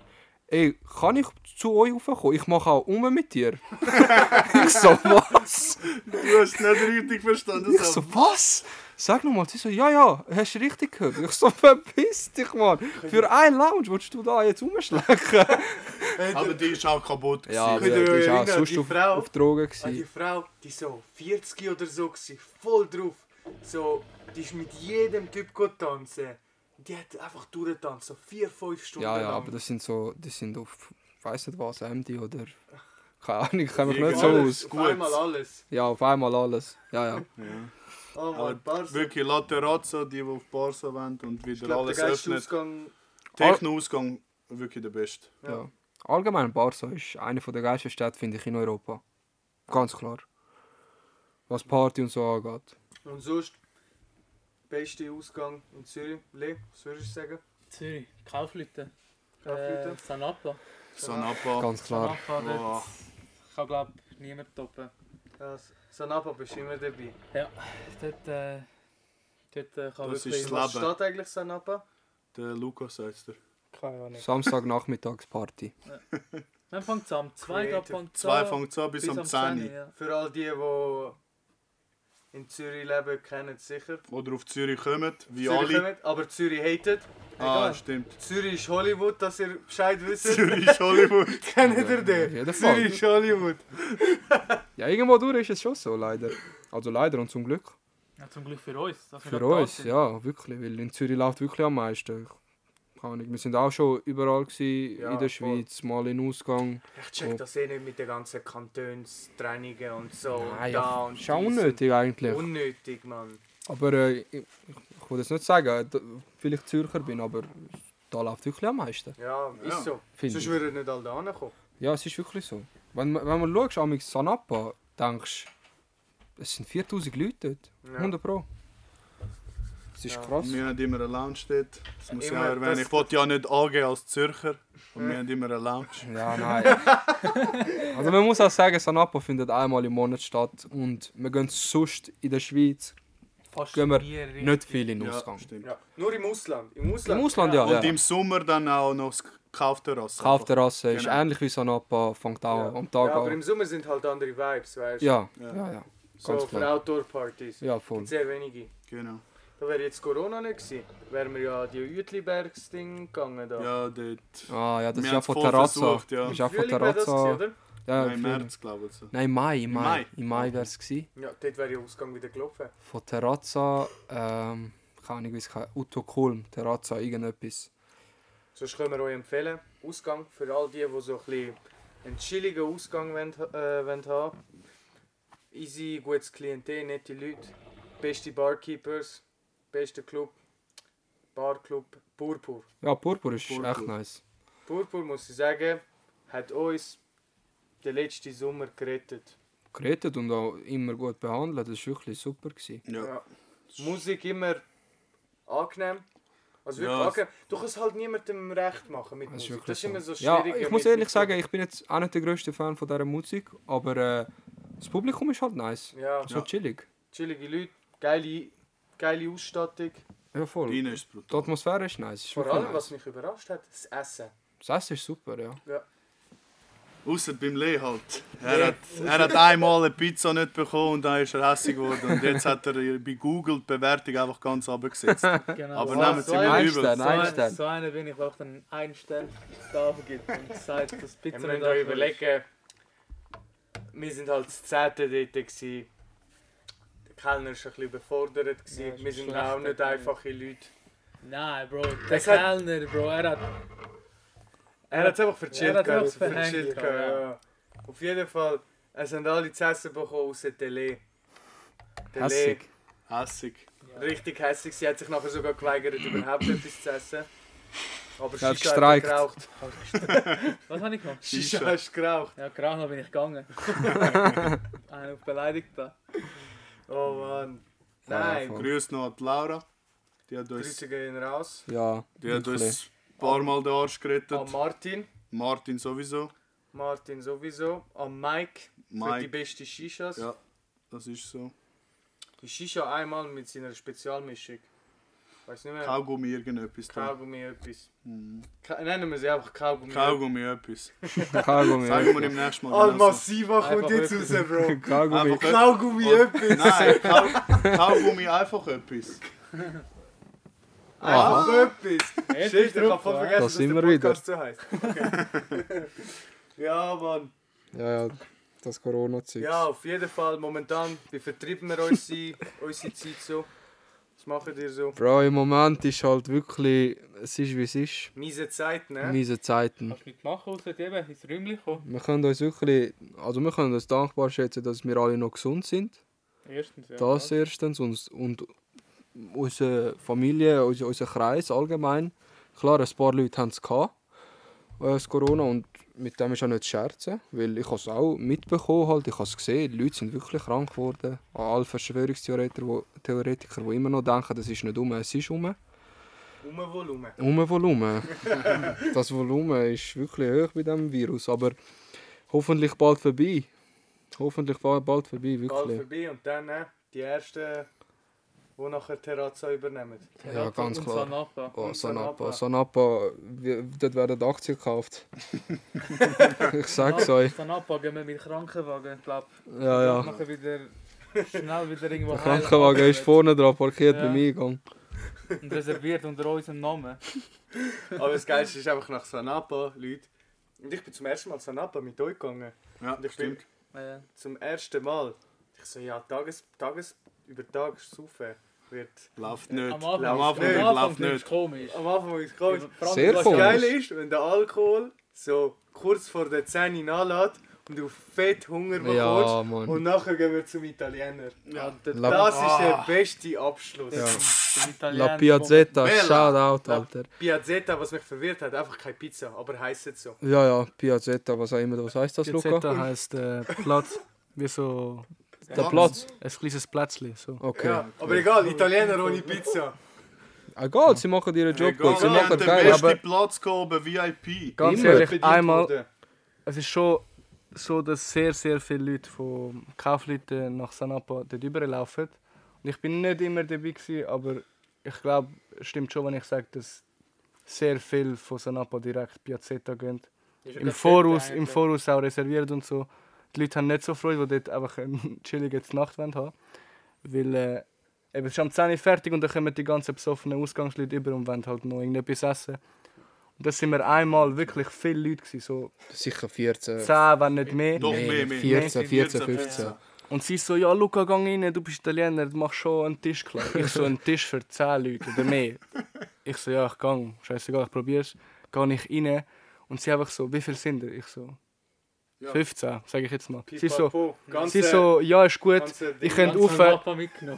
Ey, kann ich zu euch raufkommen? Ich mache auch um mit dir. ich so, was? du hast nicht richtig verstanden. Ich so, was? Sag nochmal. Sie so, ja, ja, hast du richtig gehört. Ich so, verpiss dich, Mann. Für eine Lounge willst du da jetzt rumschlecken? Aber die ist auch kaputt. Ja, aber gewesen. Die euch war auch sonst die auf, Frau? auf Drogen. Ah, die Gewesen. Frau, die so 40 oder so war, voll drauf. So, die ist mit jedem Typ gut tanzen. Die hat einfach durchgetanzt, so 4, 5 Stunden Ja, ja, lang. aber das sind so, die sind auf, ich weiß nicht was, MD oder... Keine Ahnung, ich kenne mich nicht so aus. Auf einmal alles. Ja, auf einmal alles. Ja, ja. Oh Aber Mann, Barca. wirklich Laterazzo, die, die auf Barca wollen und Ich wieder glaube, alles der öffnet. Ausgang... Techno-Ausgang, wirklich der beste. ja. Allgemein, Barca ist eine der geilsten Städte, finde ich, in Europa. Ganz klar. Was Party und so angeht. Und sonst, beste Ausgang in Zürich. Le, was würdest du sagen? Zürich, Kaufleute. Kaufleute? Äh, Sanapa. Sanapa. Ganz klar. Sanapa, Oh. dort kann glaube ich niemand toppen. Sanapa bist du immer dabei. Ja, dort, äh, dort äh, kann Das wirklich... ist Was Leben. steht eigentlich Sanapa? Der Lukas sagt dir. Keine Ahnung. Samstagnachmittagsparty. Dann fängt es an. Zwei Creative. fängt Zwei fängt es an bis, bis um am 10 10 Uhr. ja. Für all die, die in Zürich leben, kennen es sicher. Oder auf Zürich kommen, wie Zürich alle. kommen, aber Zürich hatet. Ah, Egal. stimmt. Zürich ist Hollywood, dass ihr Bescheid wisst. Zürich ist Hollywood. Kennt ihr den? Fall. Zürich ist Hollywood. Ja, irgendwo durch ist es schon so, leider. Also leider und zum Glück. Ja, zum Glück für uns. Für uns, ja, wirklich. Weil in Zürich läuft wirklich am meisten. Keine Ahnung, Wir sind auch schon überall gewesen, Ja, in der voll. Schweiz, mal in Ausgang. Ich check das eh nicht mit den ganzen Kantonstrainingen und so. Nein, da ja, und ist auch unnötig eigentlich. Unnötig, Mann. Aber äh, ich, ich will jetzt nicht sagen, weil ich Zürcher bin, aber da läuft wirklich am meisten. Ja, ist Ja. so. Finde Sonst ich. würden nicht alle da hinkommen. Ja, es ist wirklich so. Wenn, wenn man schaust, am Sanapa, denkst du, es sind 4000 Leute dort. Ja. 100 Pro. Das ist Ja. krass. Wir haben immer eine Lounge dort. Das muss ich auch erwähnen. Ich wollte ja nicht angehen als Zürcher. Und Ja. wir haben immer eine Lounge. Ja, nein. also man muss auch sagen, Sanapa findet einmal im Monat statt und wir gehen sonst in der Schweiz Fast Gehen wir nicht viel in Ja, Ausgang. stimmt. Ja. Nur im Ausland. Im Ausland, Im Ausland ja, Und ja. im Sommer dann auch noch das Kaufterrasse. Kaufterrasse ist Genau. ähnlich wie Sanapa, fängt auch Ja. am Tag Ja, aber im an. Sommer sind halt andere Vibes, weißt du? Ja, Ja. ja, ja. So ganz für. Outdoor-Partys. Ja, voll. Gibt sehr wenige. Genau. Da wäre jetzt Corona nicht gewesen. Wären wir ja an die Uetlibergs-Ding gegangen da. Ja, dort. Ah ja, das Wir ist ja von voll Terrazza. versucht, ja. Das ist auch von oder? Ja, Nein, im. März, glaube ich. So. Nein, Mai, im Im Mai. Mai. Im Mai wäre es gewesen. Ja, dort wäre der Ausgang wieder gelaufen. Von Terrazza, ähm, keine Ahnung, wie es heißt, Utto Kulm, Terrazza, irgendetwas. Sonst können wir euch empfehlen. Ausgang für all die, die so ein bisschen einen chilligen Ausgang wollen, äh, wollen haben. Easy, gutes Klientel, nette Leute, beste Barkeepers, bester Club, Barclub, Purpur. Ja, Purpur ist Purpur. echt nice. Purpur, muss ich sagen, hat uns den letzten Sommer gerettet. Geredet und auch immer gut behandelt, das war wirklich super. Gewesen. Ja. Ja. Musik immer angenehm. Also wirklich Ja, angenehm. Du kannst halt niemandem recht machen mit Das ist Musik. wirklich Das ist immer so Ja, schwierig. ich muss ehrlich sagen, ich bin jetzt auch nicht der grösste Fan von dieser Musik, aber äh, das Publikum ist halt nice. Ja, So Ja. chillig. chillige Leute, geile, geile Ausstattung. Ja, voll. Deine ist Die brutal. Atmosphäre ist nice. Ist Vor allem, was nice. mich überrascht hat, das Essen. Das Essen ist super, ja. Außer beim Lee halt. Lee. Er hat, er hat einmal eine Pizza nicht bekommen und dann ist er hässlich geworden. Und jetzt hat er bei Google die Bewertung einfach ganz runtergesetzt. Genau. Aber so, nehmen Sie so mir übel. Stern, so, ein so einer bin ich, der dann einen Stern Tafel gibt und sagt, dass Pizza müsst nicht überlegen, wir sind halt das 10. dort. Gewesen. Der Kellner war ein bisschen überfordert. Gewesen. Ja, ist wir sind auch nicht einfache Leute. Nein, Bro, der Das hat- Kellner, Bro, er hat... Er hat es einfach verchillt. Er hat's gehabt, verchillt gehabt, gehabt, ja. Auf jeden Fall, es haben alle zu essen bekommen, außer Lee, Hässig. Hässig. richtig hässlich. Sie hat sich nachher sogar geweigert, überhaupt etwas zu essen. Aber Er hat Shisha hat gestreikt. er geraucht. Was habe ich gemacht? Shisha Shisha. hast geraucht. Ja, gerade noch bin ich gegangen. Einen auf beleidigt da. Oh Mann. Nein, voll. Grüß noch an die Laura. Die hat uns, Grüße gehen raus. Ja, die hat wirklich. uns ein paar Mal den Arsch gerettet. An Martin. Martin sowieso. Martin sowieso. An Mike. Für die Mike. beste Shishas. Ja, das ist so. Die Shisha einmal mit seiner Spezialmischung. Weiß nicht mehr. Kaugummi irgendetwas. da. Kaugummi etwas. Mhm. Ka nennen wir sie einfach Kaugummi. Kaugummi etwas. Kaugummi. Sagen wir im nächsten Mal. Al genauso. Massiva kommt jetzt etwas. raus, Bro. Kaugummi. Einfach- Kaugummi etwas. Nein, Kau Kaugummi einfach etwas. Einfach etwas. Jetzt Shit, ich hab voll vergessen, Da dass sind der wir wieder. Podcast so heisst. ja, Mann. Ja, ja, das Corona-Zeug. Ja, auf jeden Fall. Momentan, wie vertreiben wir unsere, unsere Zeit so? Was macht ihr so? Bro, im Moment ist halt wirklich, es ist wie es ist. Miese Zeit, ne? Miese Zeiten. Kannst du mitmachen, außer eben ins Räumchen kommen? Wir können uns wirklich, also wir können uns dankbar schätzen, dass wir alle noch gesund sind. Erstens, ja. Das erstens und, und unsere Familie, unser, unser Kreis allgemein. Klar, ein paar Leute haben es gehabt, äh, das Corona und mit dem ist auch nicht zu scherzen, weil ich es auch mitbekommen, halt, ich habe es gesehen, die Leute sind wirklich krank geworden. An alle Verschwörungstheoretiker, wo, Theoretiker, die immer noch denken, das ist nicht um, es ist um. Um Volumen. Um Volumen. das Volumen ist wirklich hoch bei diesem Virus, aber hoffentlich bald vorbei. Hoffentlich bald bald vorbei, Bald wirklich. vorbei und dann ne, die ersten, die nachher Terrazza übernehmen. Ja, ganz und klar. Sanapa. Oh, Und Sanapa. Sanapa. Sanapa, dort werden Aktien gekauft. ich sag's euch. Sanapa gehen wir mit Krankenwagen, glaub. Ja, ja. Nachher wieder schnell wieder irgendwo Der Krankenwagen ist vorne dran parkiert Ja. beim Eingang. Und reserviert unter unserem Namen. Aber das Geilste ist einfach nach Sanapa, Leute. Und ich bin zum ersten Mal Sanapa mit euch gegangen. Ja, Und ich bin stimmt. Ja. zum ersten Mal. Ich so, ja, Tages, Tages, über Tag saufen wird. Läuft nicht. Am Anfang, Anfang nicht, am läuft Anfang nicht. nicht komisch. Am Anfang ist es komisch. Sehr Was komisch. geil ist, wenn der Alkohol so kurz vor der 10 nachlässt und du fett Hunger bekommst. Ja, Mann. Und nachher gehen wir zum Italiener. Ja, La- Das ist der Ah. beste Abschluss. Ja. La Piazzetta, Bella. Shoutout, La- Alter. Piazzetta, was mich verwirrt hat, einfach keine Pizza, aber heisst es so. Ja, ja, Piazzetta, was auch immer. Was heißt das, Luca? Piazzetta heisst äh, Platz, wie so Der Platz. ein kleines Plätzchen. So. Okay. Ja, aber egal, Italiener ohne Pizza. Egal, sie machen ihren Job Egal, gut, sie machen geil. besten aber- Platz gehoben, VIP. Ganz Immer. ehrlich, einmal, es ist schon so, dass sehr, sehr viele Leute von Kaufleuten nach Sanapa dort überlaufen. Und ich bin nicht immer dabei, gewesen, aber ich glaube, es stimmt schon, wenn ich sage, dass sehr viel von Sanapa direkt Piazzetta gehen. Im Voraus, Im Voraus auch reserviert und so. Die Leute haben nicht so Freude, die dort einfach eine chillige Nacht wollen haben Weil äh, eben, es ist am 10 Uhr fertig und dann kommen die ganzen besoffenen Ausgangsleute über und wollen halt noch irgendetwas essen. Und da sind wir einmal wirklich viele Leute, gewesen, so Sicher 14. 10, wenn nicht mehr. Doch, Nee, mehr, mehr. 14, 14, 15. Und sie so, ja Luca, geh rein, du bist Italiener, du machst schon einen Tisch klar. Ich so, einen Tisch für 10 Leute oder mehr. Ich so, ja, ich gang, scheißegal, ich probier's. Gehe ich rein und sie einfach so, wie viel sind ihr? Ich so, Ja. 15, sage ich jetzt mal. Sie so, Pipapo, ganze- sie so, ja, ist gut. ganze Ich könnte auf.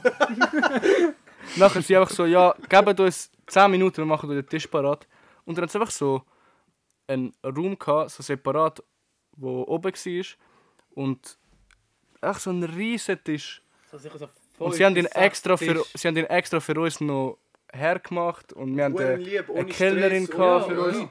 Nachher sie einfach so, ja, gebt uns 10 Minuten, wir machen den Tisch parat. Und dann hat es einfach so einen Raum gehabt, so separat, wo oben war. Und echt so ein riesen Tisch. So so Und sie haben, den extra für, sie haben den extra für uns noch hergemacht. Und wir haben eine, eine Kellnerin Stress, gehabt ohne- für uns.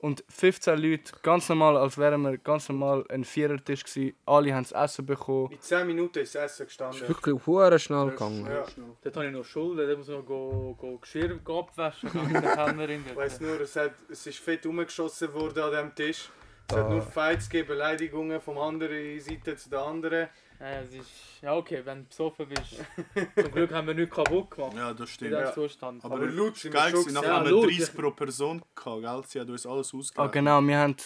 Und 15 Leute, ganz normal, als wären wir ganz normal ein Vierertisch gewesen. Alle haben das Essen bekommen. In 10 Minuten ist das Essen ist gestanden. wirklich hure schnell gegangen. Ja. Dort habe ich noch Schulden, da muss ich noch go, go Geschirr go abwaschen. Ich weiss nur, es, hat, es ist fett umgeschossen worden an diesem Tisch. Es hat nur Fights gegeben, Beleidigungen vom anderen Seite zu der anderen. Ja, es ist, ja okay, wenn du besoffen bist. Zum Glück haben wir nichts kaputt gemacht. Ja, das stimmt. Ja. Zustand. Aber Aber wir geil gewesen. Nachher Ja, haben wir laut. 30 pro Person gehabt, gell? Sie hat uns alles Ah, ausgegeben. genau, wir haben,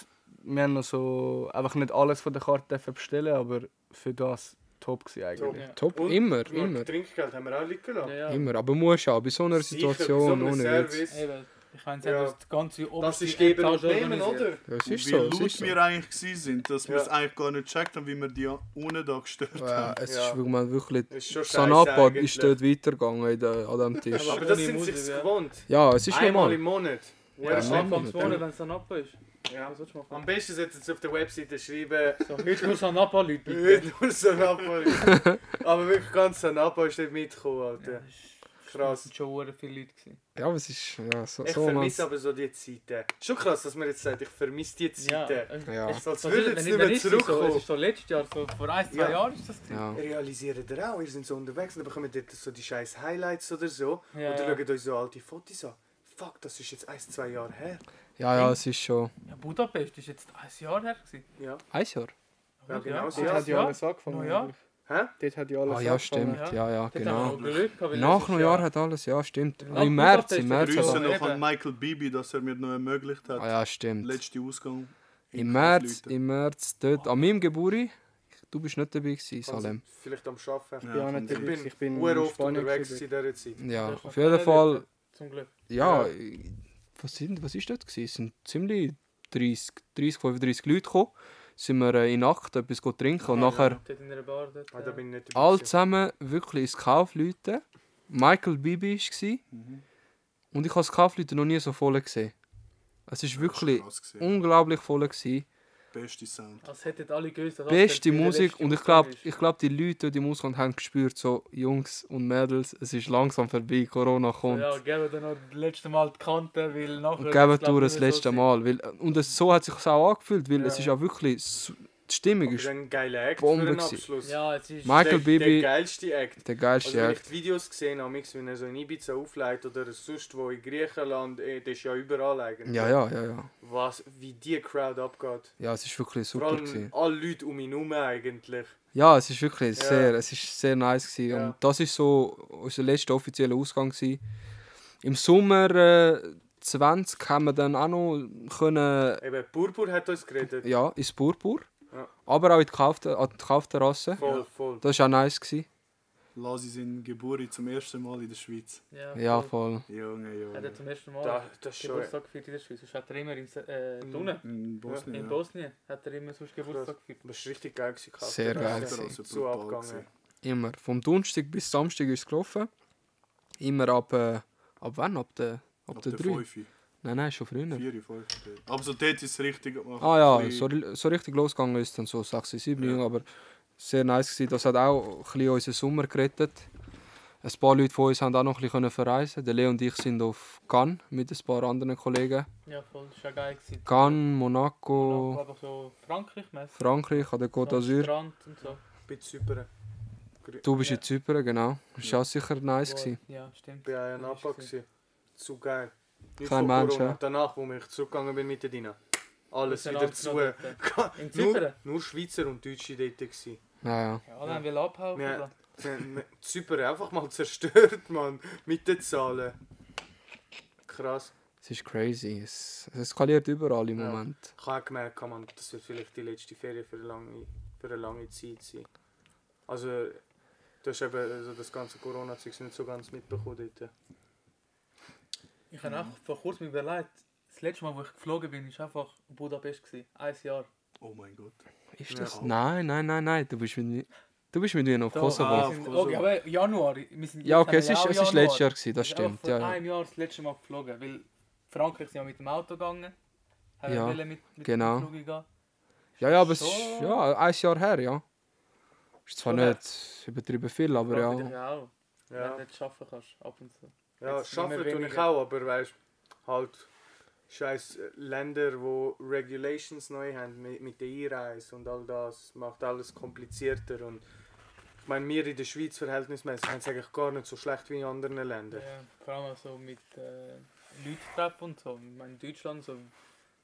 wir haben noch so, einfach nicht alles von der Karte bestellen, aber für das top gewesen eigentlich. Ja. Top, Und? immer, immer. Trinkgeld haben wir auch liegen lassen. Ja, ja. Immer, aber muss auch bei so einer Sicher, bei so Situation einem ohne Witz. Service. Eben, ich meine, sie Ja. das ganze Das oberste ist geben und nehmen, oder? Ja, Und ist wie so, es laut ist so. wir eigentlich sind, dass wir Ja. es eigentlich gar nicht gecheckt haben, wie wir die unten da gestört Ja, haben. es Ja. ist wirklich, wirklich Das ist Sanapa ist dort weitergegangen in der, an diesem Tisch. Aber das sind ja. gewohnt. Ja, es ist Einmal normal. im Monat. Ja, Ja, Monats, wenn es Sanapa ist. Ja. Am besten sollten sie auf der Webseite schreiben, So, heute nur Sanapa, Leute, bitte. Heute nur Sanapa. Aber wirklich ganz Sanapa ist nicht mitgekommen, Alter. Das Krass. sind schon viele Leute. gewesen. Ja, aber es ist ja, so, Ich so vermisse aber so die Zeiten. Schon krass, dass man jetzt sagt, ich vermisse die Ja, Zeiten. äh, Ja. es- Als würde ist- jetzt wenn nicht mehr es So, zurückkommen. es ist so letztes Jahr, so vor ein, zwei Ja. Jahren ist das. Ja. Realisiert ihr auch, ihr seid so unterwegs und dann bekommen dort so die scheiß Highlights oder so. Ja, und dann ja. schaut euch so alte Fotos an. Fuck, das ist jetzt ein, zwei Jahre her. ja, ja, es ist schon Ja, Budapest ist jetzt ein Jahr her. Gewesen. Ja. ein Jahr. Ja, genau. Ja, Dort hat ja ja. alles angefangen. Ja. Hä? Dort hat ja alles Ah ja, stimmt. Ja. Ja, ja, genau. Nach letztes Neujahr hat alles, ja, stimmt. Nach Im März, im März. Grüße noch an. Michael Bibi, dass er mir noch ermöglicht hat. Ah ja, stimmt. Letzte Ausgang. Im März, im März, dort, an meinem Geburtstag, du bist nicht dabei gewesen, Salem. Vielleicht am Arbeiten. Ich bin auch nicht Ja, Ich dabei. bin, Ich bin sehr in oft unterwegs in dieser Zeit. Ja, Das auf jeden Fall, Zum Glück. ja, was sind, was ist dort gewesen? Es sind ziemlich 30, 30 35 Leute gekommen. Sind wir äh, in Nacht etwas go trinken und nachher Ah, gewesen. zusammen wirklich ins Kaufleuten. Michael Bibi war Mhm. und ich habe das Kaufleuten noch nie so voll gesehen. Es ist wirklich unglaublich voll. Gewesen. Beste Sound. Als hätten alle gewusst, Beste das der Musik letzte und ich glaube, ich glaub, die Leute, die im Ausland haben gespürt, so Jungs und Mädels, es ist langsam vorbei, Corona kommt. Ja, geben dann noch das letzte Mal die Kante, weil nachher... und geben das mehr letzte so Mal. Weil, und es, so hat sich es auch angefühlt, weil Ja. es ist auch wirklich, die Stimmung ist ist ein geiler Act Bombe für einen gewesen. Abschluss. Ja, es ist... Michael der, Bibi, Der geilste Act. der geilste Also wenn ich Act. die Videos gesehen habe, wenn er so in Ibiza auflegt oder sonst wo in Griechenland, eh, das ist ja überall eigentlich. Ja, ja, ja, ja. Was, wie die Crowd abgeht. Ja, es ist wirklich Vor super allem gewesen. alle Leute um ihn herum eigentlich. Ja, es ist wirklich Ja. sehr, es ist sehr nice gewesen. Ja. und das ist so unser letzter offizieller Ausgang gewesen. Im Sommer äh, 20 haben wir dann auch noch können, Eben, Burbur hat uns geredet. ja, ins Purpur, Ja. aber auch in die Kaufterrasse. Voll, voll. Das war auch nice gewesen. Lasi sind Geburi zum ersten Mal in der Schweiz. Ja, Ja, voll. voll. Junge, Hat er Junge. zum ersten Mal Da, das ist schon. Geburtstag gefeiert in der Schweiz. Sonst hat er immer in äh, Tunen. In Bosnien. In ja. Bosnien hat er immer sonst Geburtstag gefeiert. Das war richtig geil. Gewesen. Sehr geil. So Brutal abgegangen. Immer. Vom Donnerstag bis Samstag ist es gelaufen. Immer ab, äh, ab wann? Ab der, ab Ab der der 3? 5. Nein, nein, schon früher. 4, 5. Aber so dort ist es richtig. Ah ja, so, so richtig losgegangen ist dann so 6, 7, Ja. aber sehr nice gewesen. Das hat auch ein bisschen unseren Sommer gerettet. Ein paar Leute von uns haben auch noch ein bisschen verreisen. Der Leo und ich sind auf Cannes mit ein paar anderen Kollegen. Ja, voll. Das war ja geil. gewesen. Cannes, Monaco, Monaco, einfach so Frankreich-mäßig. Frankreich an der Côte d'Azur. Strand und so. Bei Zypern. Du bist Ja. in Zypern, genau. Das war auch sicher nice. Gewesen. Ja, stimmt. Ich war ja in Ja, Napa. Zu geil. Nicht Kein vor Mensch, Corona. ja. Danach, wo ich zurückgegangen bin mit der Dina. Alles wieder zu. In nur, Zypern? nur Schweizer und Deutsche dort. Gewesen. Ja, ja. Ja, alle haben will abhauen. Ja. oder? Sie haben Zypern einfach mal zerstört, Mann. Mit den Zahlen. Krass. Es ist crazy. Es, es eskaliert überall im Ja. Moment. Ich habe auch gemerkt, man, das wird vielleicht die letzte Ferien für eine lange, für eine lange Zeit sein. Also, du hast eben also das ganze Corona-Zeug nicht so ganz mitbekommen dort. Ich habe auch vor kurzem überlegt, das letzte Mal, wo ich geflogen bin, war einfach Budapest. Gewesen. Ein Jahr. Oh mein Gott. Ist Ja. das? Nein, nein, nein, nein. Du bist mit mir, du bist mit mir auf Kosovo. Ah, auf Kosovo. okay, aber Januar. Wir sind ja, okay, es haben ist, es ist letztes Jahr, gewesen, das Ich bin einfach stimmt. vor Ja, ja. einem Jahr das letzte Mal geflogen, weil Frankreich sind ja mit dem Auto gegangen. Haben Ja, mit, mit genau. dem Flug gehen. ja, ja, aber es So. ist ja, ein Jahr her, ja. Ist zwar her. nicht übertrieben viel, aber ja. Dich auch. Wenn Ja, du nicht arbeiten kannst, ab und zu. Ja Jetzt arbeiten tue ich auch, aber weißt halt scheiß Länder, wo Regulations neu haben mit, mit der Einreise und all das, macht alles komplizierter. Und ich meine, wir in der Schweiz verhältnismäßig haben es eigentlich gar nicht so schlecht wie in anderen Ländern. Ja, vor allem so mit äh, Leuten treffen und so. Ich meine, in Deutschland so.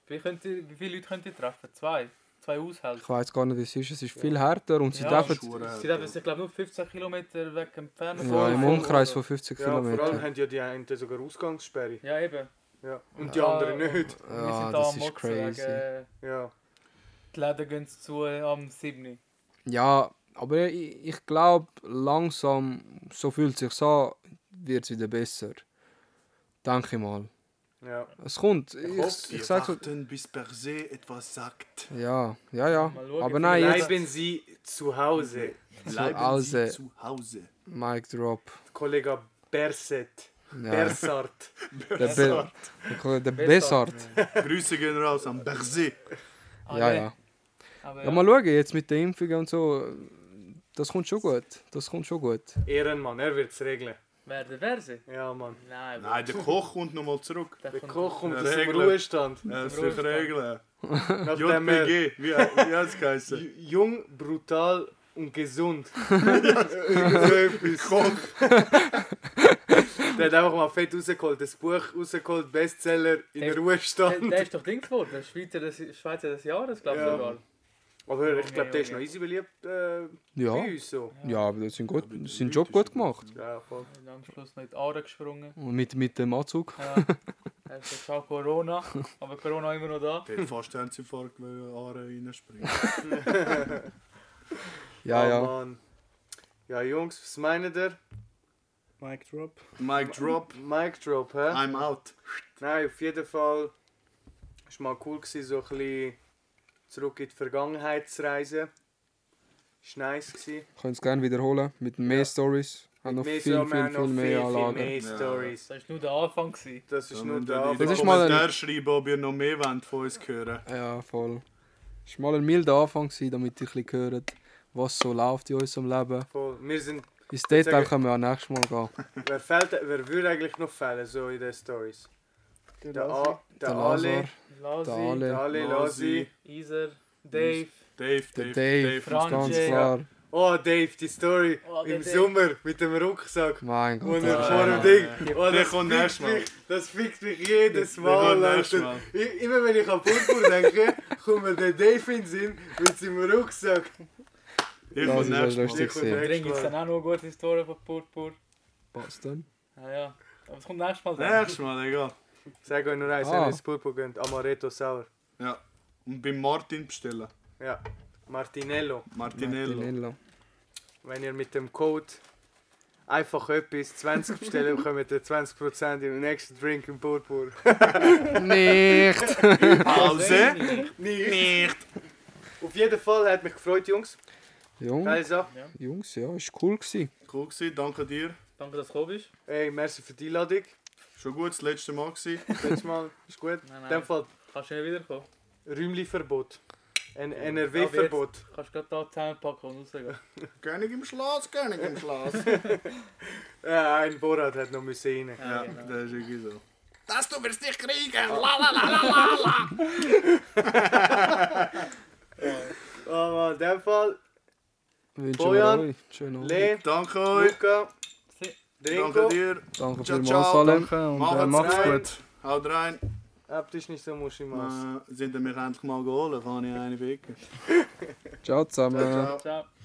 Wie, könnt ihr, wie viele Leute könnt ihr treffen? Zwei? Zwei Haushalte? Ich weiß gar nicht, wie es ist. Es ist viel härter und sie Ja, dürfen. Sie dürfen sich, glaube nur 15 Kilometer weg entfernen. ja, im Umkreis von 50 Ja, vor allem Kilometern. haben ja die einen sogar Ausgangssperre. Ja, eben. Ja. Und die Ja, anderen nicht. Wir Ja, sind da das am ist Motzen crazy. wegen, Ja. die Läden gehen zu äh, am 7. Ja, aber ich, ich glaube, langsam, so fühlt es sich an, wird es wieder besser. Denke ich mal. Ja. Es kommt. Ich Ich, ich, sag's so. warten, bis per se etwas sagt. Ja, ja, ja. Aber nein, jetzt. Bleiben Sie zu Hause. Bleiben Hause. Sie zu Hause. Mic drop. Kollege Berset. Ja. Bersart. Der, Be der, der Bessart. Grüße gehen raus am Berse. Ah, Ja, ja. Aber Ja, mal schauen, jetzt mit den Impfungen und so. Das kommt schon gut. Das kommt schon gut. Ehrenmann, er wird es regeln. Wer der Verse? Ja, Mann. Nein, Nein, der Koch kommt nochmal zurück. der Der Koch kommt aus dem. Ruhestand. Ja, das ist regeln. JPG, wie, wie hat es geheißen? jung, brutal und gesund. Koch. Der hat einfach mal fett rausgeholt. Das Buch rausgeholt, Bestseller in Der- Der, Ruhestand. der ist doch Dings geworden, der Schweizer des, Schweizer des Jahres, glaube ich Ja. sogar. Aber ich glaube, der ist noch easy beliebt äh, Ja. bei uns. So. Ja, aber das sind gut, Ja, sind Job gut gemacht. Ja, voll. Und am Schluss noch in die Aare gesprungen. Und mit, mit dem Anzug. Ja. Er ist jetzt auch Corona, aber Corona immer noch da. Der fast Herzinfarkt, weil er Aare reinspringt. Ja, Oh, ja. Mann. Ja, Jungs, was meint ihr? Mic drop. Mic drop, Mic Drop, hä? I'm out. Nein, auf jeden Fall. Es war mal cool, gewesen, so ein bisschen zurück in die Vergangenheit zu reisen. Es war nice. Gewesen. Können es gerne wiederholen. Mit mehr Ja. Stories. Haben noch Mehr viel, so, viel, wir viel, haben noch mehr viel, viel Anlagen. mehr Ja. Stories. Das war nur der Anfang. Gewesen. Das ist nur der Anfang. den ist mal ein- schreiben, ob ihr noch mehr wollt von uns hören Ja, voll. Es war mal ein milder Anfang, gewesen, damit ihr ein bisschen hört, was so läuft in unserem Leben. Voll. Wir sind, Ins Detail können wir auch nächstes Mal gehen. wer, fehlt, wer würde eigentlich noch fehlen so in den Stories? Der, A, der, Der Ale, Lasi, der Ale, der Ale, Lasi. Iser, Dave. Dave, der Dave, Dave, Frank ganz klar. Oh, Dave, die Story Oh, der im Dave. Sommer mit dem Rucksack. Mein Gott. er ja, vor ja, dem Ding. ja. Oh, Der das kommt nächstes Mal. mich, das fickt mich jedes Der Mal. Alter. Mal. I- Immer wenn ich an Purpur denke, kommt mir der Dave in den Sinn mit seinem Rucksack. Ich Das ist ja Mal. lustig. Ich Dring ist Mal. dann auch noch gute Historie von Purpur. Was denn? Ja, ja. Aber es kommt nächstes Mal. Nächstes Mal, egal. Sag euch nur eins, Ah. wenn ihr ins Purpur geht. Amaretto Sauer. Ja. Und beim Martin bestellen. Ja. Martinello. Martinello. Martinello. Wenn ihr mit dem Code einfach etwas 20 bestellen, bekommt ihr 20% im nächsten Drink im Purpur. Nicht! Pause. Nicht. Auf jeden Fall hat mich gefreut, Jungs. Jung, Geile Sache. Jungs, ja, ist cool gewesen. Cool gewesen, danke dir. Danke, dass du gekommen bist. Ey, merci für die Einladung. Schon gut, das letzte Mal gewesen. Letztes Mal ist gut. Nein, In dem Fall Kannst du nicht wiederkommen. Räumlichverbot. Ein NRW-Verbot. Kannst du gerade da zusammenpacken und rausgehen. König im Schloss, König im Schloss. Ja, ein Borat hat noch müssen rein. ja, genau. das ist wirklich so. Das du wirst nicht kriegen. La la la la la. Aber in dem Fall, Bojan, wir euch schönen Abend. Le, Danke euch. Luca, Danke dir. Danke Ciao, vielmals, ciao, Salem. Danke und Macht's äh, macht's rein. gut. Haut rein. Habt ihr nicht so Muschimas? Äh, sind mich endlich mal geholt? Kann ich eine wecken? Ciao zusammen. Ciao. Ciao.